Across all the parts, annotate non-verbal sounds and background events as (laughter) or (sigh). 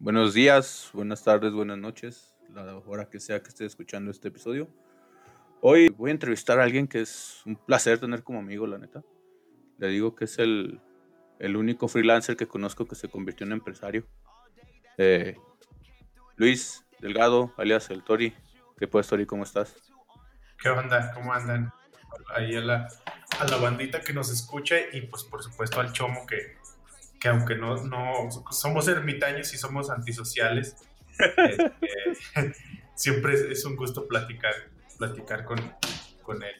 Buenos días, buenas tardes, buenas noches, la hora que sea que esté escuchando este episodio. Hoy voy a entrevistar a alguien que es un placer tener como amigo, la neta. Le digo que es el, el único freelancer que conozco que se convirtió en empresario. Eh, Luis Delgado, alias El Tori. ¿Qué pues, Tori? ¿Cómo estás? ¿Qué onda? ¿Cómo andan? Ahí a la, a la bandita que nos escucha y pues por supuesto al chomo que, que aunque no, no somos ermitaños y somos antisociales, este, (laughs) siempre es, un gusto platicar, platicar con, con él.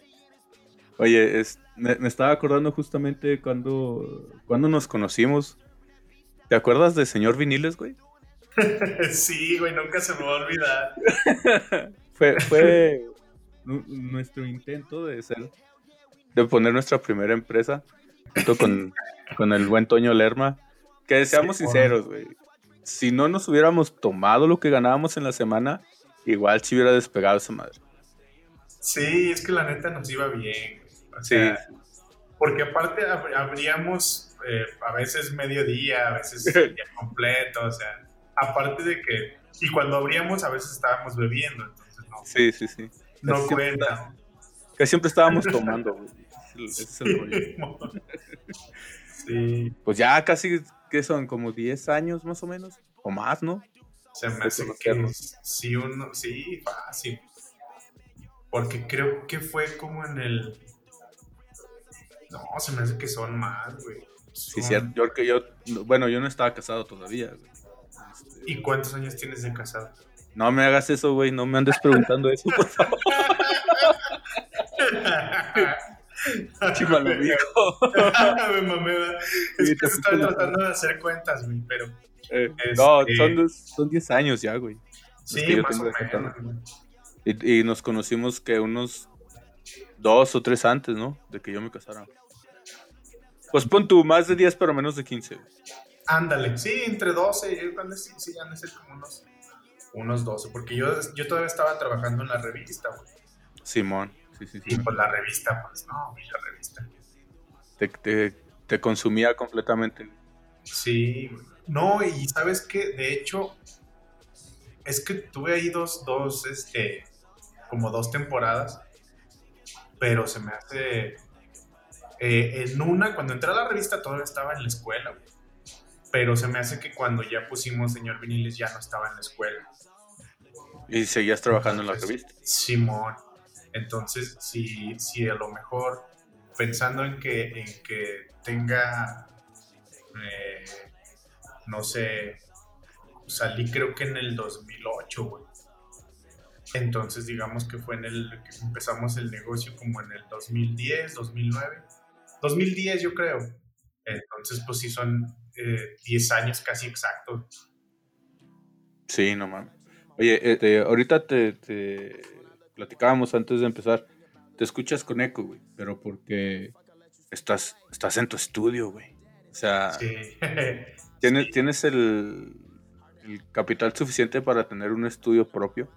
Oye, es, me, estaba acordando justamente cuando, cuando nos conocimos. ¿Te acuerdas de señor Viniles, güey? (laughs) sí, güey, nunca se me va a olvidar. (laughs) fue, fue nuestro intento de ser, de poner nuestra primera empresa con, con el buen Toño Lerma. Que seamos sinceros, güey. Si no nos hubiéramos tomado lo que ganábamos en la semana, igual si hubiera despegado esa madre. Sí, es que la neta nos iba bien. sí. Porque aparte abríamos eh, a veces mediodía, a veces (laughs) día completo, o sea, aparte de que, y cuando abríamos a veces estábamos bebiendo, entonces no. Sí, sí, sí. No cuenta. que siempre estábamos tomando, güey. Ese es el rollo. (laughs) Sí. Pues ya casi, ¿qué son? Como 10 años más o menos, o más, ¿no? Se me hace que sí, uno, sí, fácil. Porque creo que fue como en el... No, se me hace que son más, güey. Sí, cierto. Yo, que yo, bueno, yo no estaba casado todavía, güey. ¿Y cuántos años tienes de casado? No me hagas eso, güey. No me andes preguntando eso, por favor. (laughs) Dijo. (laughs) me mameda. Es que estaba tratando de hacer cuentas, güey, pero. Eh, no, son, son 10 años ya, güey. Sí, más o menos, y, y, nos conocimos que unos dos o tres antes, ¿no? De que yo me casara. Pues pon tú, más de 10, pero menos de 15. Ándale, sí, entre 12, yo sí, sí, han de ser como unos, unos 12, porque yo, yo todavía estaba trabajando en la revista, güey. Simón, sí, sí, sí. Y pues la revista, pues no, la revista. Te, te, te consumía completamente. Sí, no, y sabes que, de hecho, es que tuve ahí dos, dos, este, como dos temporadas, pero se me hace... Eh, en una, cuando entré a la revista todavía estaba en la escuela, güey pero se me hace que cuando ya pusimos Señor Viniles ya no estaba en la escuela. ¿Y seguías trabajando en la revista? Simón. Entonces, si, si a lo mejor, pensando en que, en que tenga, eh, no sé, salí creo que en el 2008, güey. Entonces, digamos que fue en el que empezamos el negocio como en el 2010, 2009. 2010 yo creo. Entonces, pues sí son 10 años casi exactos. Sí, no mames. Oye, este, ahorita te, platicábamos antes de empezar. Te escuchas con eco, güey, pero porque estás, estás en tu estudio, güey. O sea, (laughs) ¿tienes, tienes el, capital suficiente para tener un estudio propio.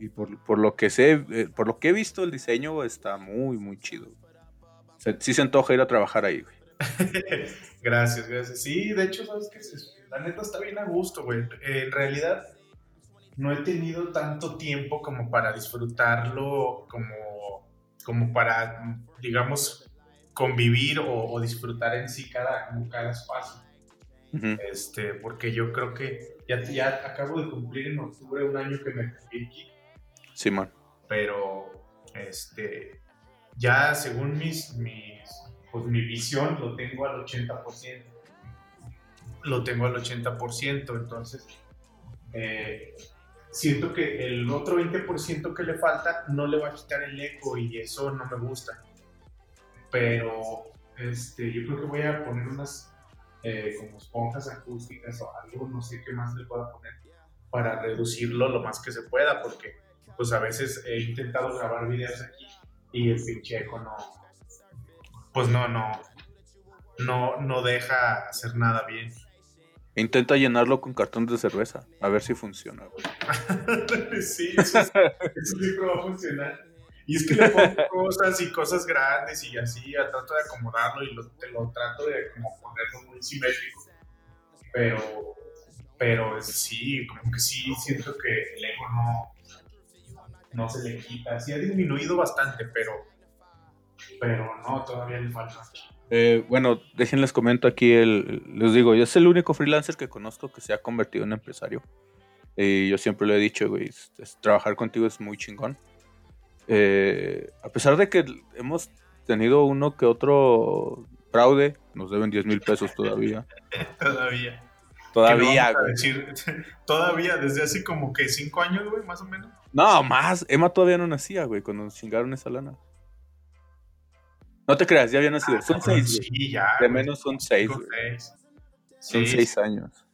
Y por, lo que sé, eh, por lo que he visto, el diseño está muy, muy chido. O sea, sí se antoja ir a trabajar ahí, güey. (laughs) gracias, gracias. Sí, de hecho, sabes que la neta está bien a gusto, güey. en realidad, no he tenido tanto tiempo como para disfrutarlo, como, como para, digamos, convivir o, disfrutar en sí cada, cada espacio. este, porque yo creo que ya, ya acabo de cumplir en octubre un año que me fui aquí. Sí, man. Pero, este, ya según mis, mis pues mi visión lo tengo al 80%. Lo tengo al 80%, entonces eh, siento que el otro 20% que le falta no le va a quitar el eco y eso no me gusta. Pero este, yo creo que voy a poner unas eh, como esponjas acústicas o algo, no sé qué más le pueda poner para reducirlo lo más que se pueda, porque pues a veces he intentado grabar videos aquí y el pinche eco no, pues no, no, no, no deja hacer nada bien. Intenta llenarlo con cartón de cerveza, a ver si funciona. (laughs) sí, eso, sí va a funcionar. Y es que le pongo (laughs) cosas y cosas grandes y así, trato de acomodarlo y lo, te lo trato de como ponerlo muy simétrico. Pero, Pero sí, como que sí siento que el ego no, no se le quita. Sí ha disminuido bastante, pero, pero no, todavía le falta. Eh, bueno, déjenles comento aquí, el, les digo, yo es el único freelancer que conozco que se ha convertido en empresario. Y yo siempre lo he dicho, güey, trabajar contigo es muy chingón. Eh, a pesar de que hemos tenido uno que otro fraude, nos deben 10 mil pesos todavía. (laughs) todavía. Todavía, güey. (laughs) todavía, desde hace como que 5 años, güey, más o menos. No, más. Emma todavía no nacía, güey, cuando nos chingaron esa lana. No te creas, ya había nacido. son 6. Sí, ya. De menos son 6. Son 6 años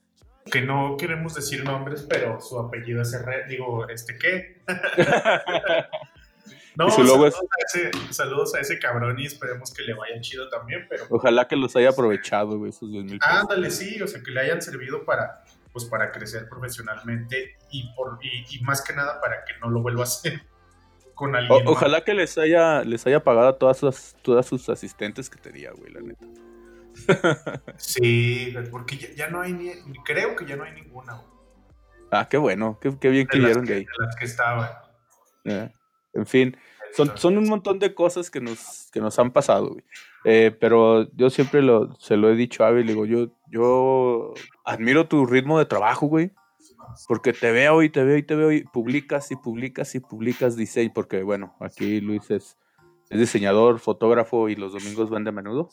que no queremos decir nombres, pero su apellido es Herrera. Digo, ¿este qué? (laughs) no, saludos, a ese, cabrón y esperemos que le vaya chido también, pero... Ojalá que los haya aprovechado, güey, esos 10 mil Ándale, sí, o sea, que le hayan servido para, pues, para crecer profesionalmente y, por, y, más que nada para que no lo vuelva a hacer con alguien. ojalá que les haya, les haya pagado a todas sus, todas sus asistentes que tenía, güey, la neta (laughs) sí, porque ya, no hay ni, creo que ya no hay ninguna. Ah, qué bueno, qué, bien que vieron de ahí. las que estaban. en fin, son, son, un montón de cosas que nos, que nos han pasado, eh, pero yo siempre lo, se lo he dicho a Abel, digo, yo, yo admiro tu ritmo de trabajo, güey. Porque te veo y te veo y te veo y publicas y publicas y publicas diseño. Porque bueno, aquí Luis es, es diseñador, fotógrafo y los domingos van de menudo.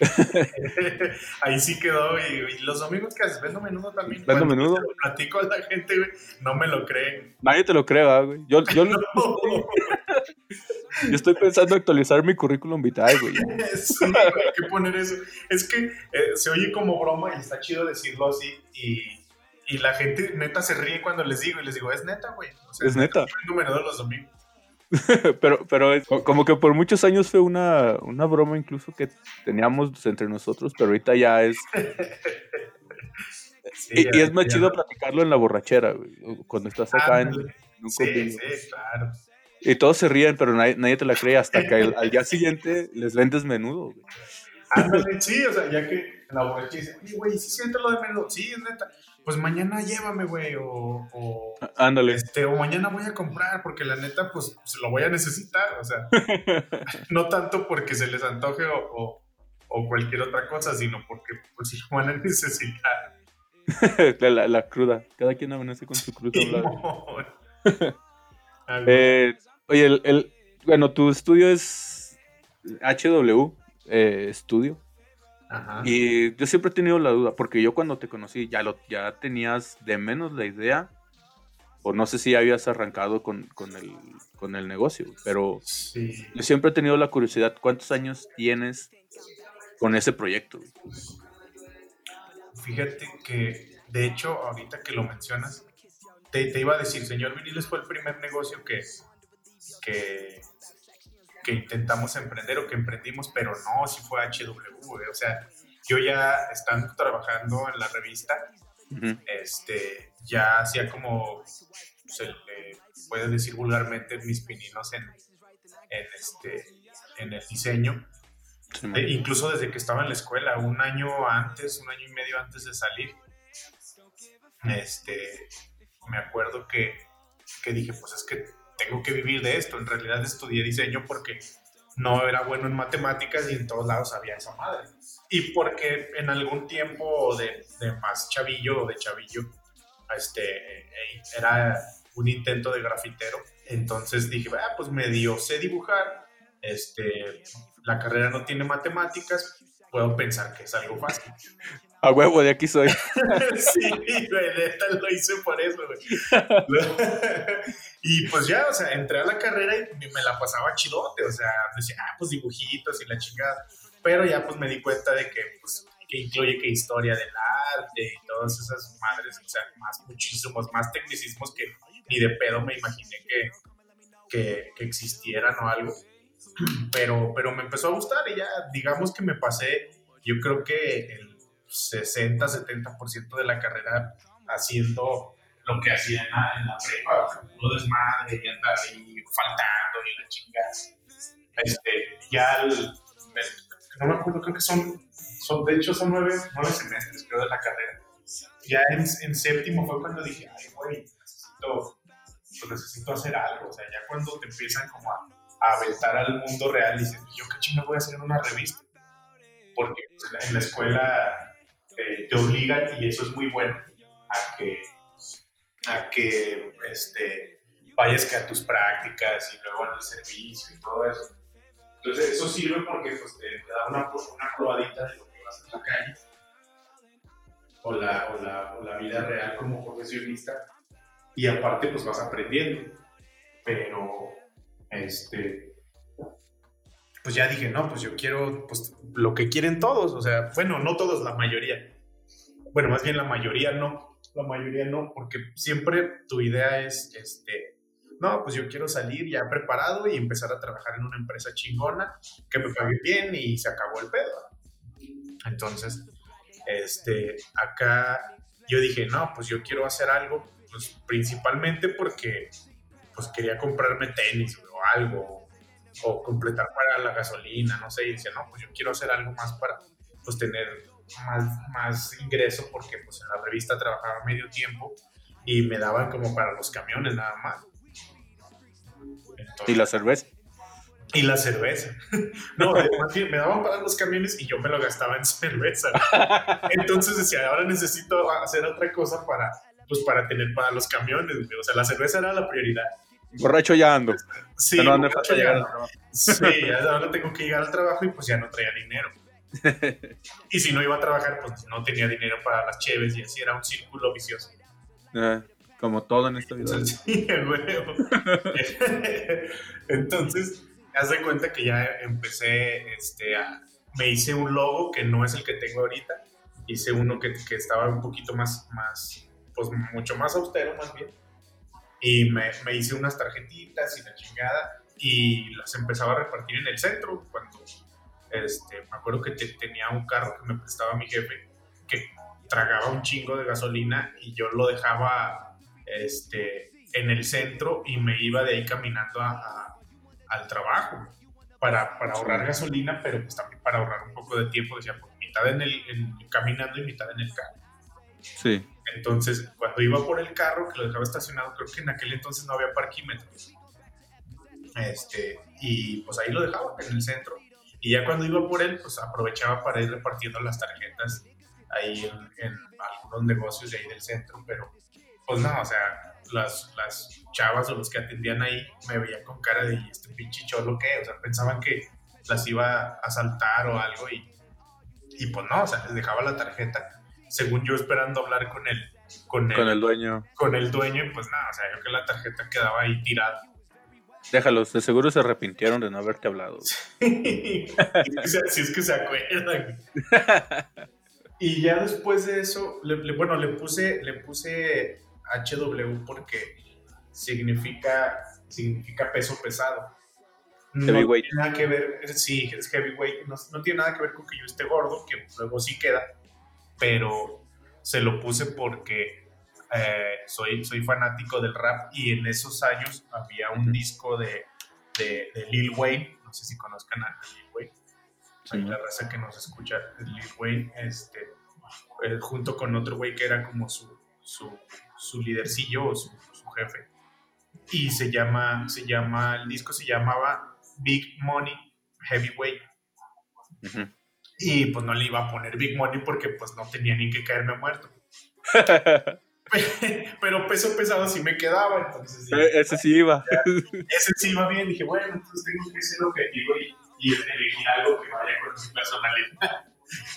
(laughs) Ahí sí quedó, y, los domingos que haces, vendo menudo también. Vendo menudo. Lo platico a la gente, güey, no me lo creen. Nadie te lo cree, güey. Yo, yo, (laughs) yo, estoy pensando actualizar mi currículum vitae, güey. (laughs) sí, hay que poner eso. Es que eh, se oye como broma y está chido decirlo así, y, y la gente neta se ríe cuando les digo, y les digo, es neta, güey. es neta. Vendo menudo los domingos. (laughs) pero, pero como que por muchos años fue una, una broma incluso que teníamos entre nosotros, pero ahorita ya es... (laughs) y, es más chido platicarlo en la borrachera, cuando estás acá en, un sí, sí, claro. Y todos se ríen, pero nadie, te la cree hasta que al, día siguiente les vendes menudo. Sí, o sea, ya que la borrachera dice, güey, ¿sí siento lo de menudo? Sí, es neta pues mañana llévame, güey, o, o, Ándale. Este, o mañana voy a comprar, porque la neta, pues, se lo voy a necesitar, o sea, (laughs) no tanto porque se les antoje o, o, cualquier otra cosa, sino porque, pues, si lo van a necesitar. (laughs) la, la, cruda, cada quien amanece con su cruda. (laughs) eh, oye, el, el, bueno, tu estudio es HW, eh, estudio. Y yo siempre he tenido la duda, porque yo cuando te conocí ya, lo, ya tenías de menos la idea, o no sé si habías arrancado con, con, el, con el negocio, pero yo siempre he tenido la curiosidad, ¿cuántos años tienes con ese proyecto? Fíjate que, de hecho, ahorita que lo mencionas, te, te iba a decir, señor Viniles fue el primer negocio que, que, que intentamos emprender o que emprendimos, pero no, si fue HW, o sea, yo ya estando trabajando en la revista, este, ya hacía como, se le puede decir vulgarmente, mis pininos en, en, este, en el diseño. Eh, incluso desde que estaba en la escuela, un año antes, un año y medio antes de salir, este, me acuerdo que, que dije, pues es que tengo que vivir de esto. En realidad estudié diseño porque no era bueno en matemáticas y en todos lados había esa madre. Y porque en algún tiempo de, de más chavillo o de chavillo, este, era un intento de grafitero. Entonces dije, ah, pues medio sé dibujar, este, la carrera no tiene matemáticas, puedo pensar que es algo fácil. A huevo, de aquí soy. (laughs) sí, güey, neta lo hice por eso, güey. (laughs) y pues ya, o sea, entré a la carrera y me la pasaba chidote, o sea, decía, ah, pues dibujitos y la chingada. Pero ya pues me di cuenta de que, pues, que incluye que historia del arte y todas esas madres, o sea, más, muchísimos más tecnicismos que ni de pedo me imaginé que, que, existieran o algo. (clears throat) Pero, pero me empezó a gustar y ya, digamos que me pasé, yo creo que el 60, 70% de la carrera haciendo lo que hacía en la, prepa, no desmadre y andar ahí faltando y la chingada. Este, ya, no me acuerdo, creo que son, son de hecho son nueve, nueve semestres, creo, de la carrera. ya en, en, séptimo fue cuando dije, ay, güey, necesito, pues necesito hacer algo. O sea, ya cuando te empiezan como a, a aventar al mundo real, dices, yo qué chingo voy a hacer en una revista. Porque pues, en la escuela eh, te obligan, y eso es muy bueno, a que, a que este, vayas que a tus prácticas y luego al servicio y todo eso. Entonces eso sirve porque pues, te, da una, una probadita de lo que vas en la calle o la, o la, o la vida real como profesionista y aparte pues vas aprendiendo. Pero, este, pues ya dije, no, pues yo quiero pues, lo que quieren todos, o sea, bueno, no todos, la mayoría. Bueno, más bien la mayoría no, la mayoría no, porque siempre tu idea es, este, no, pues yo quiero salir ya preparado y empezar a trabajar en una empresa chingona que me pague bien y se acabó el pedo. Entonces, este, acá yo dije, no, pues yo quiero hacer algo, pues principalmente porque pues quería comprarme tenis o algo, o completar para la gasolina, no sé, y decía, no, pues yo quiero hacer algo más para pues tener más, más ingreso porque pues en la revista trabajaba medio tiempo y me daban como para los camiones nada más. ¿Y la cerveza? Y la cerveza. (laughs) No, más bien me daban para los camiones y yo me lo gastaba en cerveza. (laughs) Entonces decía, ahora necesito hacer otra cosa para, pues, para tener para los camiones. O sea, la cerveza era la prioridad. Borracho ya ando. Sí, no borracho ya Sí, ahora tengo que llegar al trabajo y pues ya no traía dinero. (laughs) y si no iba a trabajar, pues no tenía dinero para las cheves y así era un círculo vicioso. Ah, como todo en esta vida. (laughs) Sí, (laughs) Entonces, haz de cuenta que ya empecé, este, a, me hice un logo que no es el que tengo ahorita, hice uno que, que estaba un poquito más, más, pues mucho más austero más bien, y me, me, hice unas tarjetitas y la chingada, y las empezaba a repartir en el centro, cuando, este, me acuerdo que tenía un carro que me prestaba mi jefe, que tragaba un chingo de gasolina, y yo lo dejaba, este, en el centro, y me iba de ahí caminando a al trabajo para, para, ahorrar gasolina, pero pues también para ahorrar un poco de tiempo, decía, pues mitad en el, caminando y mitad en el carro. Sí. Entonces, cuando iba por el carro, que lo dejaba estacionado, creo que en aquel entonces no había parquímetros. Este, y pues ahí lo dejaba en el centro. Y ya cuando iba por él, pues aprovechaba para ir repartiendo las tarjetas ahí en, en algunos negocios de ahí del centro, pero pues no, o sea, las, las chavas o los que atendían ahí me veían con cara de este pinche cholo que, o sea, pensaban que las iba a asaltar o algo y, y pues no, o sea, les dejaba la tarjeta, según yo esperando hablar con el, con el, con el dueño. Con el dueño y pues nada, o sea, yo que la tarjeta quedaba ahí tirada. Déjalos, de seguro se arrepintieron de no haberte hablado. (laughs) si es que se acuerdan. (laughs) y ya después de eso, bueno, le puse, le puse HW porque significa, significa peso pesado. No tiene nada que ver, sí, es heavyweight, no, no, tiene nada que ver con que yo esté gordo, que luego sí queda, pero se lo puse porque eh, soy, soy fanático del rap y en esos años había un disco de, de, Lil Wayne, no sé si conozcan a Lil Wayne, la raza que nos escucha, Lil Wayne, este, eh, junto con otro güey que era como su, su su lidercillo o su, jefe. Y se llama, se llama, el disco se llamaba Big Money Heavyweight. Y pues no le iba a poner Big Money porque pues no tenía ni que caerme muerto. (laughs) Pero peso pesado sí me quedaba, entonces... E-, ese sí iba. ese sí iba bien, dije, bueno, entonces tengo que ser objetivo y, y elegir algo que vaya con su personalidad. (laughs)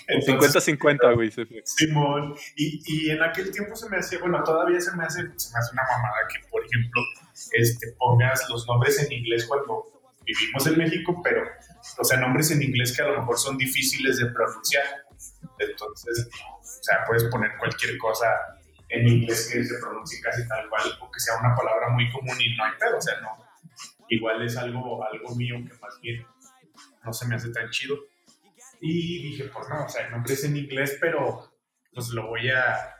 50-50, güey. Simón. Y, y, en aquel tiempo se me hacía, bueno, todavía se me hace, se me hace una mamada que, por ejemplo, este, pongas los nombres en inglés cuando vivimos en México, pero, o sea, nombres en inglés que a lo mejor son difíciles de pronunciar. Entonces, o sea, puedes poner cualquier cosa en inglés que se pronuncie casi tal cual, o que sea una palabra muy común y no hay pedo, o sea, no. Igual es algo, algo mío que más bien no se me hace tan chido. Y dije, pues no, o sea, el nombre es en inglés, pero pues lo voy a.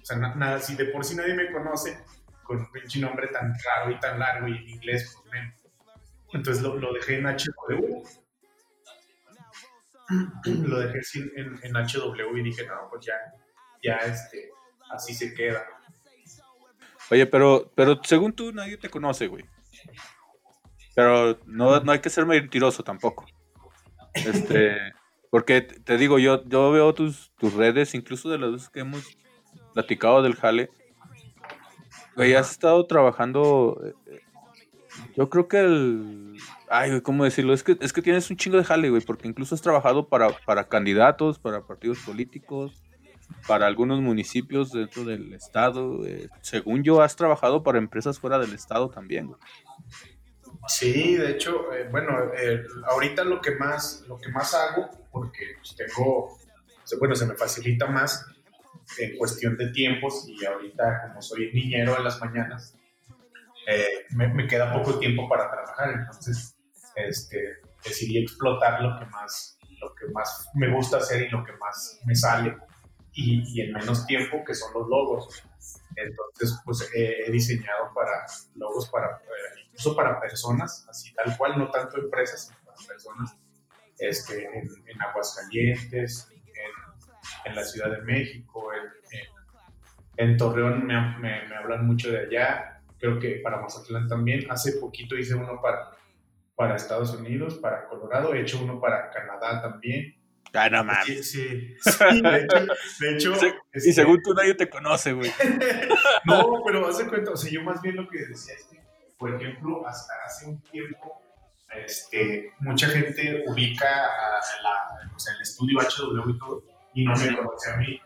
O sea, nada, si de por sí nadie me conoce con un pinche nombre tan raro y tan largo y en inglés, pues menos. Entonces lo, lo, dejé en HW. lo dejé en, en, HW y dije, no, pues ya, ya este, así se queda. Oye, pero, pero según tú nadie te conoce, güey. Pero no, no hay que ser mentiroso tampoco. Este, (laughs) porque te digo, yo, yo veo tus, tus redes, incluso de las que hemos platicado del jale. Güey, has estado trabajando. Eh, yo creo que el. Ay, ¿cómo decirlo? Es que, es que tienes un chingo de jale, güey, porque incluso has trabajado para, para candidatos, para partidos políticos, para algunos municipios dentro del estado. Eh, según yo, has trabajado para empresas fuera del estado también, güey. Sí, de hecho, eh, bueno, ahorita lo que más, lo que más hago, porque pues, tengo, bueno, se me facilita más en cuestión de tiempos y ahorita como soy niñero en las mañanas, eh, me, queda poco tiempo para trabajar, entonces este, decidí explotar lo que más, lo que más me gusta hacer y lo que más me sale y, en menos tiempo, que son los logos. Entonces, pues he diseñado para logos para, eh, incluso para personas, así tal cual, no tanto empresas, sino para personas este, en, en Aguascalientes, en, la Ciudad de México, en, Torreón me, me, hablan mucho de allá, creo que para Mazatlán también. Hace poquito hice uno para, para Estados Unidos, para Colorado, he hecho uno para Canadá también. Ah, no mames. Sí, sí, de hecho. De hecho y este según tú nadie te conoce, güey. (laughs) no, pero hace cuenta, o sea, yo más bien lo que decía es que, por ejemplo, hasta hace un tiempo, este, mucha gente ubica a la, o sea, el estudio HW y todo, y no me conoce a mí.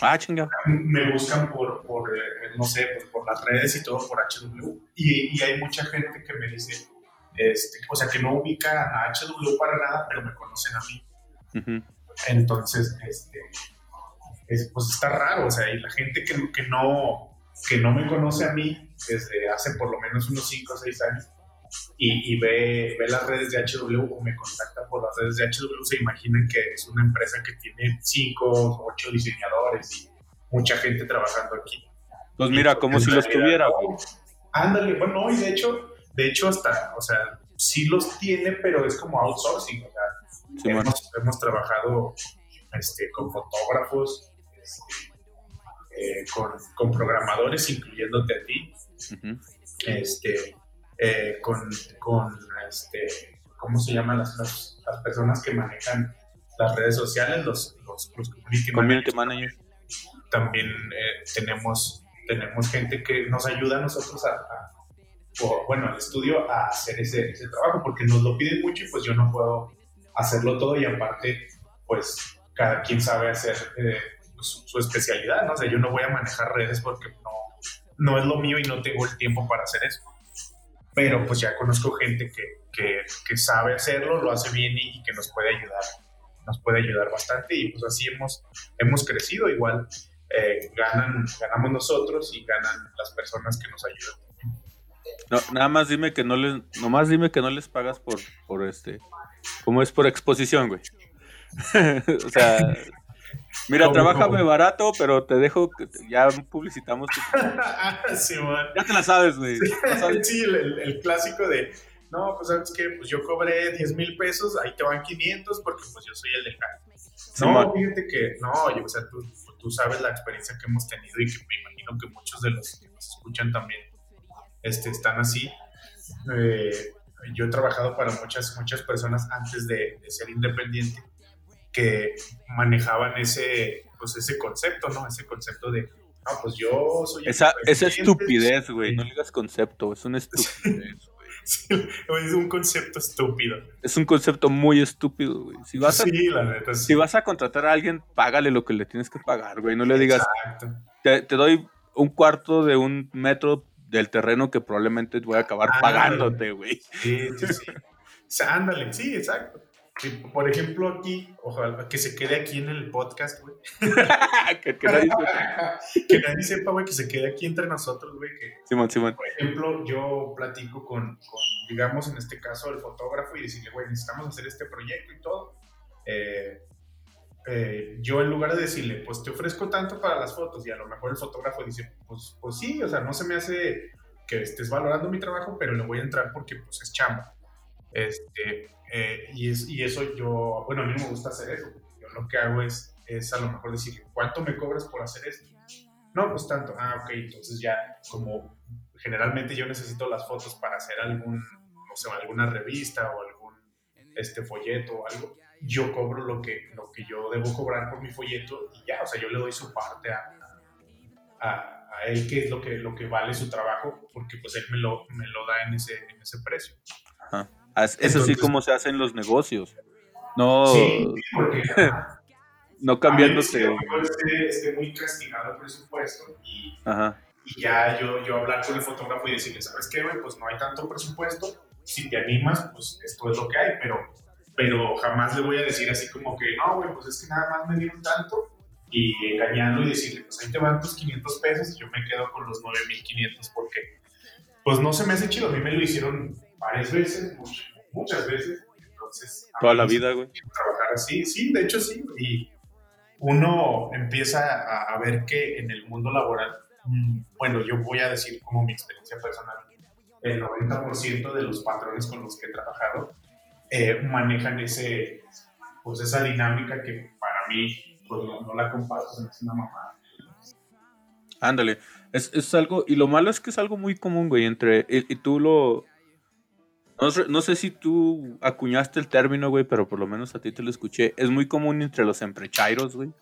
Ah, chinga. Me buscan por, por eh, no sé, pues por las redes y todo, por HW. Y, y, hay mucha gente que me dice, este, o sea, que no ubica a HW para nada, pero me conocen a mí. Entonces, este, pues está raro, o sea, y la gente que, que, no, que no me conoce a mí desde hace por lo menos unos 5 o 6 años, y, ve, ve, las redes de HW o me contacta por las redes de HW, se imaginan que es una empresa que tiene 5 o 8 diseñadores y mucha gente trabajando aquí. Pues mira, como si los tuviera. Ándale, bueno, y de hecho, de hecho hasta, o sea, sí los tiene, pero es como outsourcing, o sea, hemos, hemos, trabajado este, con fotógrafos, este, eh, con, con, programadores, incluyéndote a ti, este, eh, con, con este, ¿cómo se llaman las, las, personas que manejan las redes sociales, los, los, community, managers. También eh, tenemos, tenemos gente que nos ayuda a nosotros a, bueno, al estudio a hacer ese, ese, trabajo, porque nos lo piden mucho y pues yo no puedo hacerlo todo y aparte, pues cada quien sabe hacer eh, su, su, especialidad, ¿no? O sea, yo no voy a manejar redes porque no, no es lo mío y no tengo el tiempo para hacer eso pero pues ya conozco gente que, que, sabe hacerlo, lo hace bien y, que nos puede ayudar, nos puede ayudar bastante y pues así hemos, hemos crecido igual. Eh, ganan, ganamos nosotros y ganan las personas que nos ayudan. Nada más dime que no les, nomás dime que no les pagas por, por este, como es por exposición, güey. (laughs) o sea, Mira, trabajame barato, pero te dejo, que ya publicitamos. (laughs) sí, Ya te la sabes, güey. Sí, el, clásico de, no, pues sabes que pues yo cobré 10 mil pesos, ahí te van 500 porque pues yo soy el de acá. no, fíjate que, no, o sea, tú, tú, sabes la experiencia que hemos tenido y que me imagino que muchos de los que nos escuchan también este, están así. Eh, yo he trabajado para muchas, muchas personas antes de, de ser independiente que manejaban ese, pues ese concepto, ¿no? Ese concepto de, ah, pues yo soy... Esa, esa estupidez, güey, no digas concepto, es una estupidez. (laughs) es un concepto estúpido. Es un concepto muy estúpido, güey. Si vas a, sí, la neta, Si vas a contratar a alguien, págale lo que le tienes que pagar, güey. No le digas, te, te, doy un cuarto de un metro del terreno que probablemente voy a acabar pagándote, güey. Sí, sí, sí. (laughs) ándale, sí, exacto por ejemplo, aquí, ojalá que se quede aquí en el podcast, güey. (laughs) (laughs) que, nadie sepa, güey, que se quede aquí entre nosotros, güey. Simón, Simón. Por ejemplo, yo platico con, digamos, en este caso, el fotógrafo y decirle, güey, necesitamos hacer este proyecto y todo. Eh, eh, yo en lugar de decirle, pues te ofrezco tanto para las fotos, y a lo mejor el fotógrafo dice, pues, pues sí, o sea, no se me hace que estés valorando mi trabajo, pero le voy a entrar porque pues es chamba. Este, eh, y, es, y, eso yo, bueno, a mí me gusta hacer eso. Yo lo que hago es, es a lo mejor decir, ¿cuánto me cobras por hacer esto? No, pues tanto. Ah, ok, entonces ya como generalmente yo necesito las fotos para hacer algún, no sé, alguna revista o algún este folleto o algo, yo cobro lo que, lo que yo debo cobrar por mi folleto y ya, o sea, yo le doy su parte a, a, él, que es lo que, lo que vale su trabajo, porque pues él me lo, me lo da en ese, en ese precio. Ajá. Eso sí como se hacen los negocios. No, Sí, (laughs) porque no menos que esté, esté muy castigado el presupuesto y, Ajá. y ya yo, yo hablar con el fotógrafo y decirle, ¿sabes qué, güey? Pues no hay tanto presupuesto, si te animas, pues esto es lo que hay, pero, pero jamás le voy a decir así como que, no, güey, pues es que nada más me dieron tanto y engañarlo y decirle, pues ahí te van tus 500 pesos y yo me quedo con los 9500 porque, pues no se me hace chido, a mí me lo hicieron varias veces, muchas, muchas veces, entonces... Toda la vida, güey. trabajar así, sí, de hecho sí, y uno empieza a, a ver que en el mundo laboral, mm, bueno, yo voy a decir como mi experiencia personal, el 90% de los patrones con los que he trabajado eh, manejan ese, pues esa dinámica que para mí, pues no, no la comparto, hace una mamada. Ándale. Es, es algo, y lo malo es que es algo muy común, güey, entre, y, y tú lo... No sé, no sé si tú acuñaste el término, güey, pero por lo menos a ti te lo escuché. Es muy común entre los emprechairos, güey.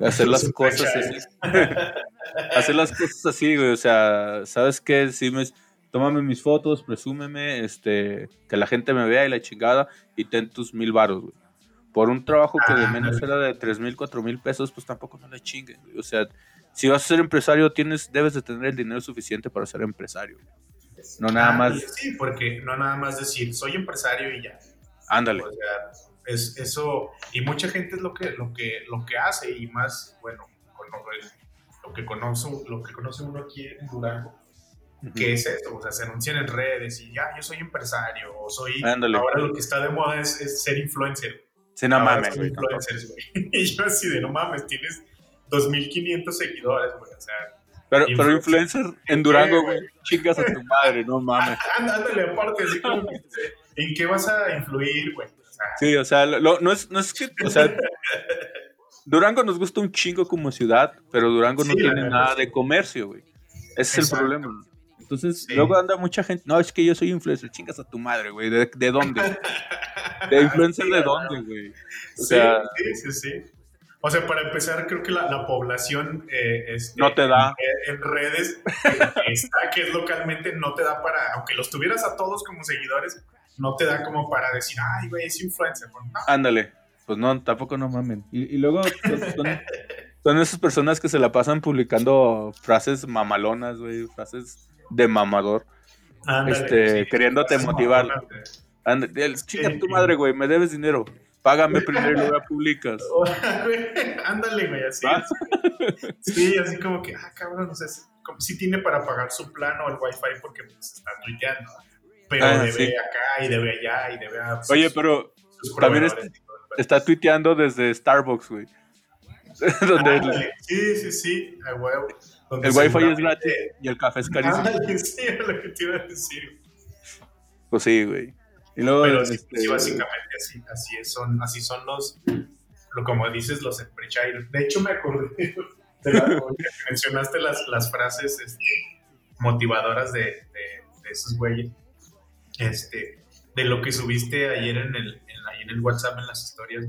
Hacer las cosas así. (laughs) hacer las cosas así, güey. O sea, ¿sabes qué? Si me, tómame mis fotos, presúmeme, este, que la gente me vea y la chingada, y ten tus mil varos, güey. Por un trabajo que de Ah, menos era de tres mil, cuatro mil pesos, pues tampoco no le chinguen, güey. O sea, si vas a ser empresario, tienes, debes de tener el dinero suficiente para ser empresario. No nada Ah, más, Sí, porque no nada más decir, soy empresario y ya. ándale. O sea, es eso, y mucha gente es lo que, lo que, lo que hace, y más, bueno, con lo, que conoce, lo que conoce uno aquí en Durango, que es eso, o sea, se anuncian en redes y ya, yo soy empresario, o soy, Ándale. ahora lo que está de moda es, es ser influencer. Sí, no Ahora mames, güey. (laughs) Y yo así de, no mames, tienes 2.500 seguidores, güey, o sea, Pero, pero Influencer. en Durango, güey. Chingas a tu madre, no mames. (laughs) Ándale, aparte, así como que, ¿en qué vas a influir, güey? O sea, Sí, o sea, lo- no, es, no es que, o sea, (laughs) Durango nos gusta un chingo como ciudad, pero Durango no Sí, tiene nada de comercio, güey. Ese es el problema. Entonces, Sí. luego anda mucha gente, no, es que yo soy influencer, chingas a tu madre, güey. ¿De, de dónde? (laughs) ¿De influencer Sí, de dónde, güey? O Sí, sea, sí, sí, sí. O sea, para empezar, creo que la, la población eh, este, no te da. en, en redes que está, que es localmente, no te da para, aunque los tuvieras a todos como seguidores, no te da como para decir, ay, güey, es influencer. Pues, no. Ándale. Pues no, tampoco no mamen. Y, y luego son, son- esas personas que se la pasan publicando frases mamalonas, güey, frases de mamador. Ándale, este, queriéndote motivar. chinga tu madre, güey, me debes dinero. Págame primero y luego publicas. (laughs) Ándale, güey, así. Sí, así como que, ah, cabrón, o sea, es como si tiene para pagar su plan o el wifi porque pues, está tuiteando. Pero Ah, debe sí. acá y debe allá y debe a sus- Oye, pero también pedo. está tuiteando desde Starbucks, güey. (laughs) Ándale, sí, sí, sí, a huevo. Donde el wifi es gratis y el café es carísimo. Ándale, (laughs) sí, es lo que te iba a decir. Pues sí, güey. Y luego, Pero sí, este, sí, básicamente así, así, es, son, así son los, lo, como dices, los emprechairos. De hecho, me acordé (laughs) de la, (laughs) mencionaste las, las frases este, motivadoras de, de, de esos güeyes. Este, de lo que subiste ayer en el, en, ahí en el WhatsApp, en las historias,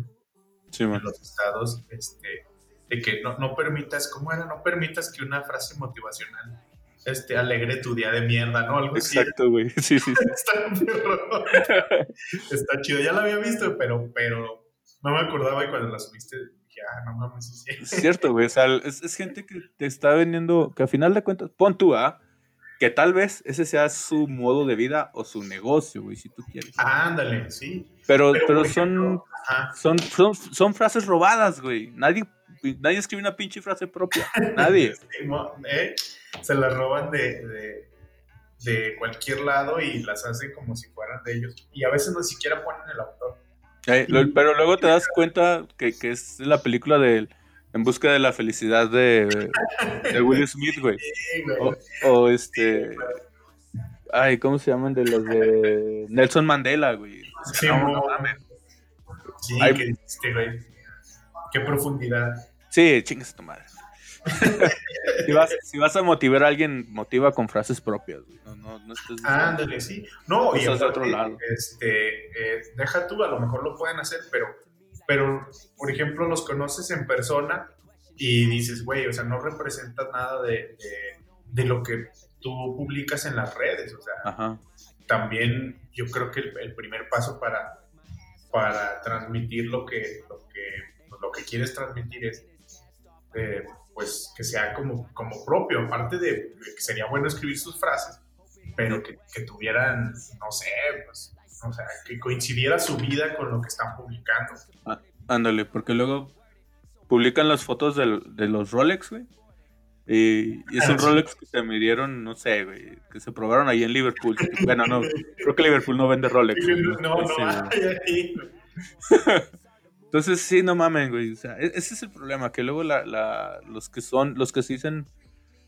sí, en los estados, este, de que no, no permitas, ¿cómo era? No permitas que una frase motivacional este, alegre tu día de mierda, ¿no? Algo. Exacto, güey. (laughs) Sí, sí, sí. Está. Está chido. Ya la había visto, pero, pero no me acordaba y cuando la subiste dije, ah, no mames, sí, Es cierto, güey. O sea, es, es gente que te está vendiendo, que a final de cuentas, pon tú, ¿ah? Que tal vez ese sea su modo de vida o su negocio, güey, si tú quieres. Ándale, sí. Pero, Pero, pero son, ejemplo, ajá. son, son, son frases robadas, güey. Nadie, nadie escribe una pinche frase propia. Nadie. (laughs) ¿eh? Se las roban de, de, de cualquier lado y las hacen como si fueran de ellos. Y a veces ni siquiera ponen el autor. Eh, lo- pero luego te das cuenta que, que es la película de En busca de la felicidad de, de Will Smith, güey. (laughs) O, o este. Ay, ¿cómo se llaman? De los de Nelson Mandela, güey. Sí, no, no. Sí, Ay. que dijiste, güey. Qué profundidad. Sí, chingas tu madre. Si, vas, si vas a motivar a alguien, motiva con frases propias. Güey. No, no, no estés Ándale, sí. No, y de otro lado. Este, eh, deja tú, a lo mejor lo pueden hacer, pero, pero, por ejemplo, los conoces en persona y dices, güey, o sea, no representas nada de, de, lo que tú publicas en las redes. O sea, también yo creo que el, primer paso para, para transmitir lo que, lo que, lo que quieres transmitir es eh, pues que sea como, como propio, aparte de que sería bueno escribir sus frases, pero que, que tuvieran, no sé, pues, o sea, que coincidiera su vida con lo que están publicando. Ah, ándale, porque luego publican las fotos de los Rolex, güey. Y, es un ah, Rolex que se midieron, no sé, güey, que se probaron ahí en Liverpool. bueno, no, creo que Liverpool no vende Rolex. (laughs) No, no, no, (laughs) Entonces, sí, no mamen, güey. O sea, e-, ese es el problema, que luego la, los que son, los que se dicen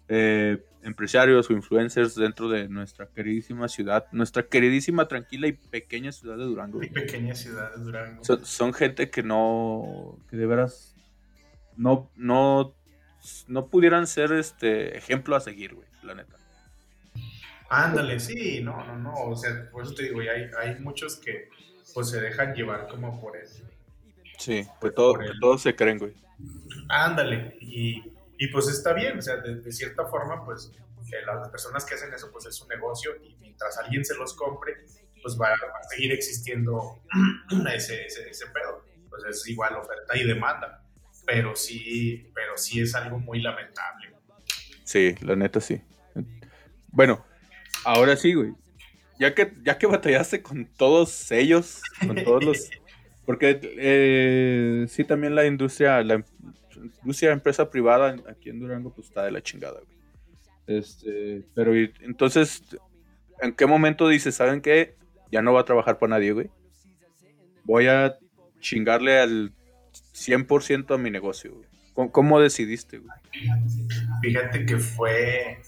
eh, empresarios o influencers dentro de nuestra queridísima ciudad, nuestra queridísima, tranquila y pequeña ciudad de Durango. Y pequeña ciudad de Durango. Son, gente que no, que de veras no, no, no pudieran ser este ejemplo a seguir, güey, la neta. Ándale, sí, no, no, no, o sea, por eso te digo, hay, hay muchos que pues se dejan llevar como por eso Sí, pues todo, todos se creen, güey. Ándale, y, y, pues está bien, o sea, de, cierta forma, pues las personas que hacen eso, pues es un negocio y mientras alguien se los compre, pues va, a seguir existiendo (clears throat) ese, ese, ese, pedo. Pues es igual oferta y demanda, pero sí, pero sí es algo muy lamentable. Sí, la neta sí. Bueno, ahora sí, güey. Ya que, ya que batallaste con todos ellos, con todos los (laughs) Porque eh, sí, también la industria, la industria empresa privada aquí en Durango, pues está de la chingada, güey. Este, pero entonces, ¿en qué momento dices, saben qué? Ya no va a trabajar para nadie, güey. Voy a chingarle al 100% a mi negocio, güey. ¿Cómo, decidiste, güey? Fíjate que fue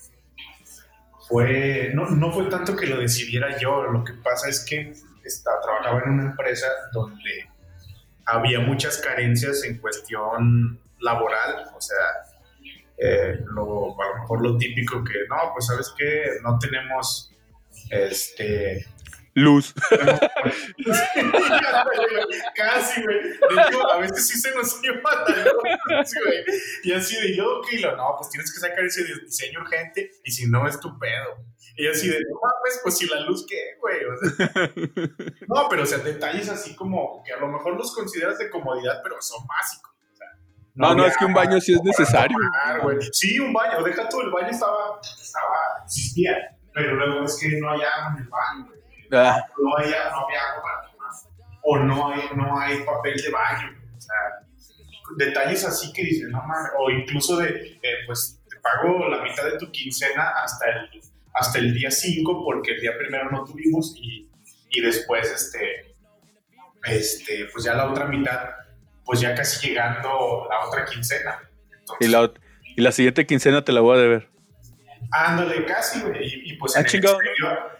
fue, no, no, fue tanto que lo decidiera yo, lo que pasa es que trabajaba en una empresa donde había muchas carencias en cuestión laboral, o sea, eh, lo, a lo mejor lo típico que, no, pues sabes que no tenemos este luz. (laughs) (laughs) Casi, güey. A veces sí se nos lleva güey. Y así de yo, ok, no, pues tienes que sacar ese diseño urgente y si no es tu pedo. Y así de, no mames, pues si la luz, ¿qué, güey? O sea, (laughs) no, pero o sea, detalles así como que a lo mejor los consideras de comodidad, pero son básicos. no, no, es que un baño sí es necesario. sí, un baño, deja tú, el baño estaba, estaba, existía, pero luego es que no hay agua en el baño, ah. no, hay, no había agua para tomar, o no hay, no hay papel de baño, o sea, detalles así que dicen, no mames, o incluso de, eh, pues te pago la mitad de tu quincena hasta el hasta el día 5 porque el día primero no tuvimos y, y después, este, este, pues ya la otra mitad, pues ya casi llegando la otra quincena. y, la, y la siguiente quincena te la voy a deber. Ándale, casi, güey. Y, pues ah, en, el expedio,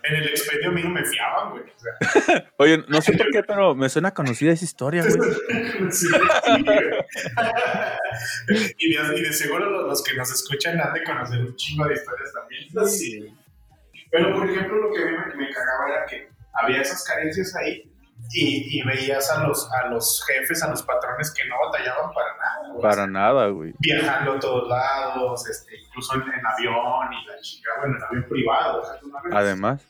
en, el expedio, a mí no me fiaban, güey. (laughs) Oye, no sé por qué, pero me suena conocida esa historia, güey. (laughs) (laughs) y, de, y, de, seguro los, que nos escuchan han de conocer un chingo de historias también. Sí. Pero, por ejemplo, lo que a mí me, cagaba era que había esas carencias ahí y, y, veías a los, a los jefes, a los patrones que no batallaban para nada. Para nada, güey. Viajando a todos lados, este, incluso en, avión y la chica, bueno, en avión privado. O sea, Además.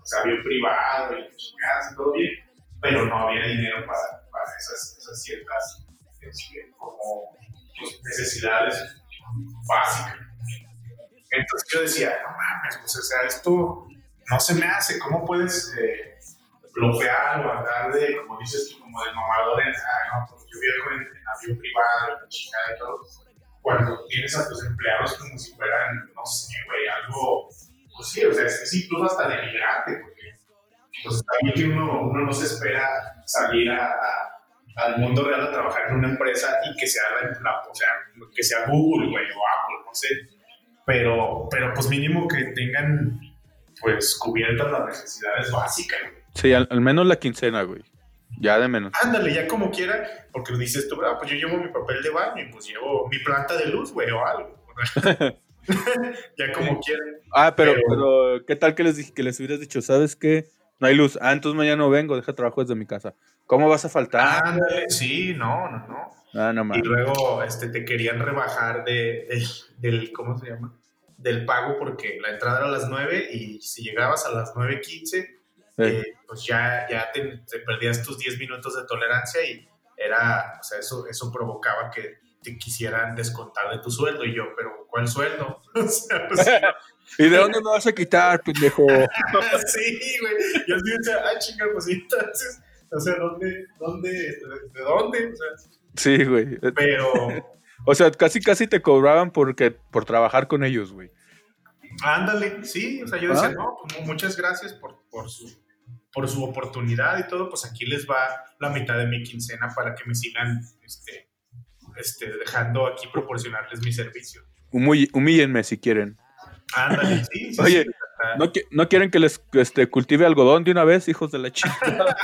o sea, avión privado y chingadas todo bien, pero no había dinero para, para esas, esas ciertas este, como pues, necesidades básicas. Entonces yo decía, no mames, pues, o sea, esto no se me hace, ¿cómo puedes eh, bloquear o andar de, como dices tú, como de mamador en, ah, no, pues yo viajo en, en avión privado, en chingada y todo, cuando tienes a tus empleados como si fueran, no sé, güey, algo, pues sí, o sea, es, incluso hasta denigrante, porque pues también que uno, uno no se espera salir a, al mundo real a trabajar en una empresa y que sea, la, o sea, que sea Google, güey, o Apple, no sé, pero, pero pues mínimo que tengan pues cubiertas las necesidades básicas. Sí, al, menos la quincena, güey. Ya de menos. Ándale, ya como quiera, porque dices tú, ah, pues yo llevo mi papel de baño y pues llevo mi planta de luz, güey, o algo. (laughs) (laughs) ya como quiera. Ah, pero, pero, ¿qué tal que les dije que les hubieras dicho, ¿sabes qué? No hay luz. Ah, entonces mañana no vengo, deja trabajo desde mi casa. ¿Cómo vas a faltar? Ándale, sí, no, no, no. Ah, no y luego este, te querían rebajar de, del, ¿cómo se llama? Del pago porque la entrada era a las 9 y si llegabas a las 9.15, eh, pues ya, ya te, perdías tus 10 minutos de tolerancia y era, o sea, eso, eso provocaba que te quisieran descontar de tu sueldo. Y yo, pero ¿cuál sueldo? (laughs) o sea, pues, (laughs) ¿Y de dónde me vas a quitar, pendejo? (laughs) sí, güey. Yo sí, o ah, chinga, pues entonces, o sea, ¿dónde, dónde, de dónde? O sea, sí, güey. Pero... (laughs) o sea, casi, casi te cobraban porque, por trabajar con ellos, güey. Ándale, sí, o sea, yo decía, ah. no, pues muchas gracias por, por, su, por su oportunidad y todo, pues aquí les va la mitad de mi quincena para que me sigan este, este, dejando aquí proporcionarles mi servicio. humíllenme si quieren. Ándale, sí, Oye, ¿no, ¿no, quieren que les este, cultive algodón de una vez, hijos de la chica? (laughs)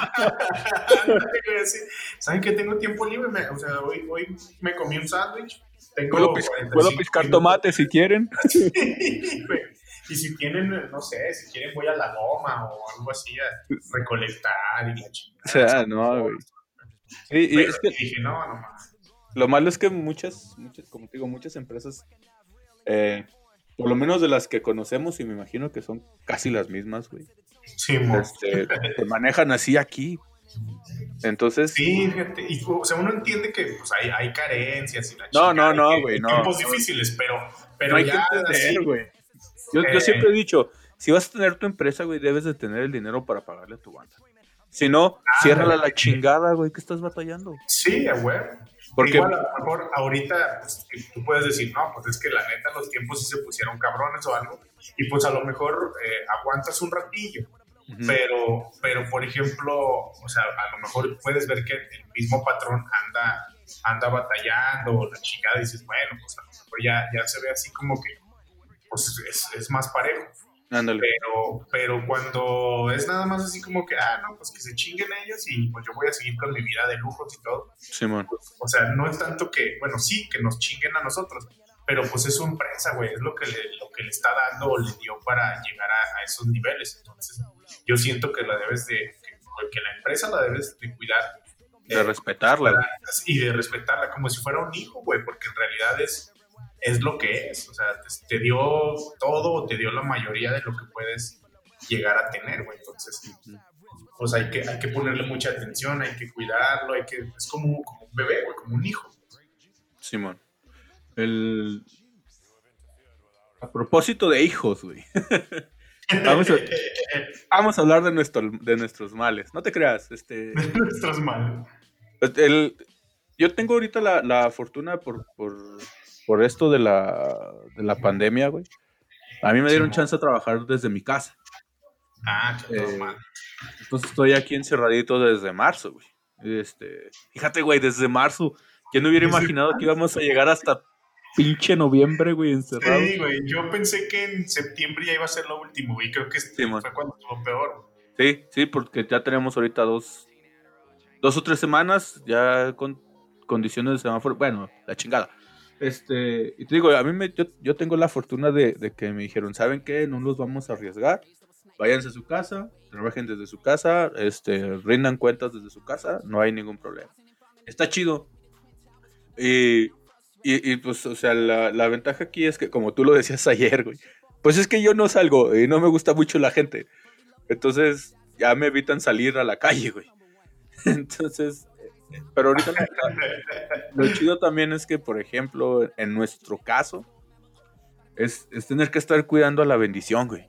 ¿Saben que tengo tiempo libre? o sea, hoy, hoy me comí un sándwich. ¿Puedo, ¿Puedo piscar tomate si quieren? (laughs) y si tienen, no sé, si quieren voy a la goma o algo así a recolectar y la chingada. O sea, no, güey. Sí, y es que dije, no, no más. Lo malo es que muchas, muchas, como te digo, muchas empresas eh, por lo menos de las que conocemos, y me imagino que son casi las mismas, güey. Sí, este, se manejan así aquí. Entonces. Sí, fíjate, y, o sea, uno entiende que pues, hay, hay carencias y la No, no, no, güey, no. Tiempos difíciles, pero, pero hay ya. Que entender, güey. Yo, yo, siempre he dicho, si vas a tener tu empresa, güey, debes de tener el dinero para pagarle a tu banda. Si no, ah, ciérrala la chingada, güey, que estás batallando. Sí, güey. Porque Igual a lo mejor ahorita pues, tú puedes decir, no, pues es que la neta los tiempos sí se pusieron cabrones o algo, y pues a lo mejor eh, aguantas un ratillo. Pero, pero, por ejemplo, o sea, a lo mejor puedes ver que el mismo patrón anda, anda batallando la chingada y dices, bueno, pues a lo mejor ya, ya se ve así como que pues es, es más parejo. Pero, pero cuando es nada más así como que, ah, no, pues que se chinguen ellos y pues yo voy a seguir con mi vida de lujos y todo. Simón. o sea, no es tanto que, bueno, sí, que nos chinguen a nosotros, pero pues es su empresa, güey, es lo que, le, lo que le está dando o le dio para llegar a, esos niveles. Entonces, yo siento que la debes de, que, la empresa la debes de cuidar. De eh, respetarla. y de respetarla como si fuera un hijo, güey, porque en realidad es es lo que es. O sea, te, dio todo, te dio la mayoría de lo que puedes llegar a tener, güey. Entonces, pues hay que, hay que ponerle mucha atención, hay que cuidarlo, hay que, es como, un bebé, güey, como un hijo. Simón. El... A propósito de hijos, güey. (laughs) vamos, a, vamos, a, hablar de, nuestro, de nuestros males. No te creas. Este, (laughs) de nuestros males. El, yo tengo ahorita la, la fortuna por, por por esto de la, de la pandemia, güey, a mí me dieron chance de trabajar desde mi casa. Ah, qué eh, Entonces estoy aquí encerradito desde marzo, güey. Este, fíjate, güey, desde marzo. ¿Quién hubiera imaginado que íbamos a llegar hasta pinche noviembre, güey, encerrado? Sí, güey, yo pensé que en septiembre ya iba a ser lo último, güey. Creo que este fue cuando estuvo peor. Sí, sí, porque ya tenemos ahorita dos, dos o tres semanas ya con condiciones de semáforo. Bueno, la chingada. Este, y te digo, a mí me, yo, tengo la fortuna de, que me dijeron, ¿saben qué? No nos vamos a arriesgar. Váyanse a su casa, trabajen desde su casa, este, rindan cuentas desde su casa, no hay ningún problema. Está chido. Y, y, pues, o sea, la, la, ventaja aquí es que, como tú lo decías (laughs) ayer, güey, pues es que yo no salgo y no me gusta mucho la gente. Entonces, ya me evitan salir a la calle, güey. (laughs) Entonces, pero ahorita (laughs) lo chido también es que, por ejemplo, en nuestro caso, es, tener que estar cuidando a la bendición, güey.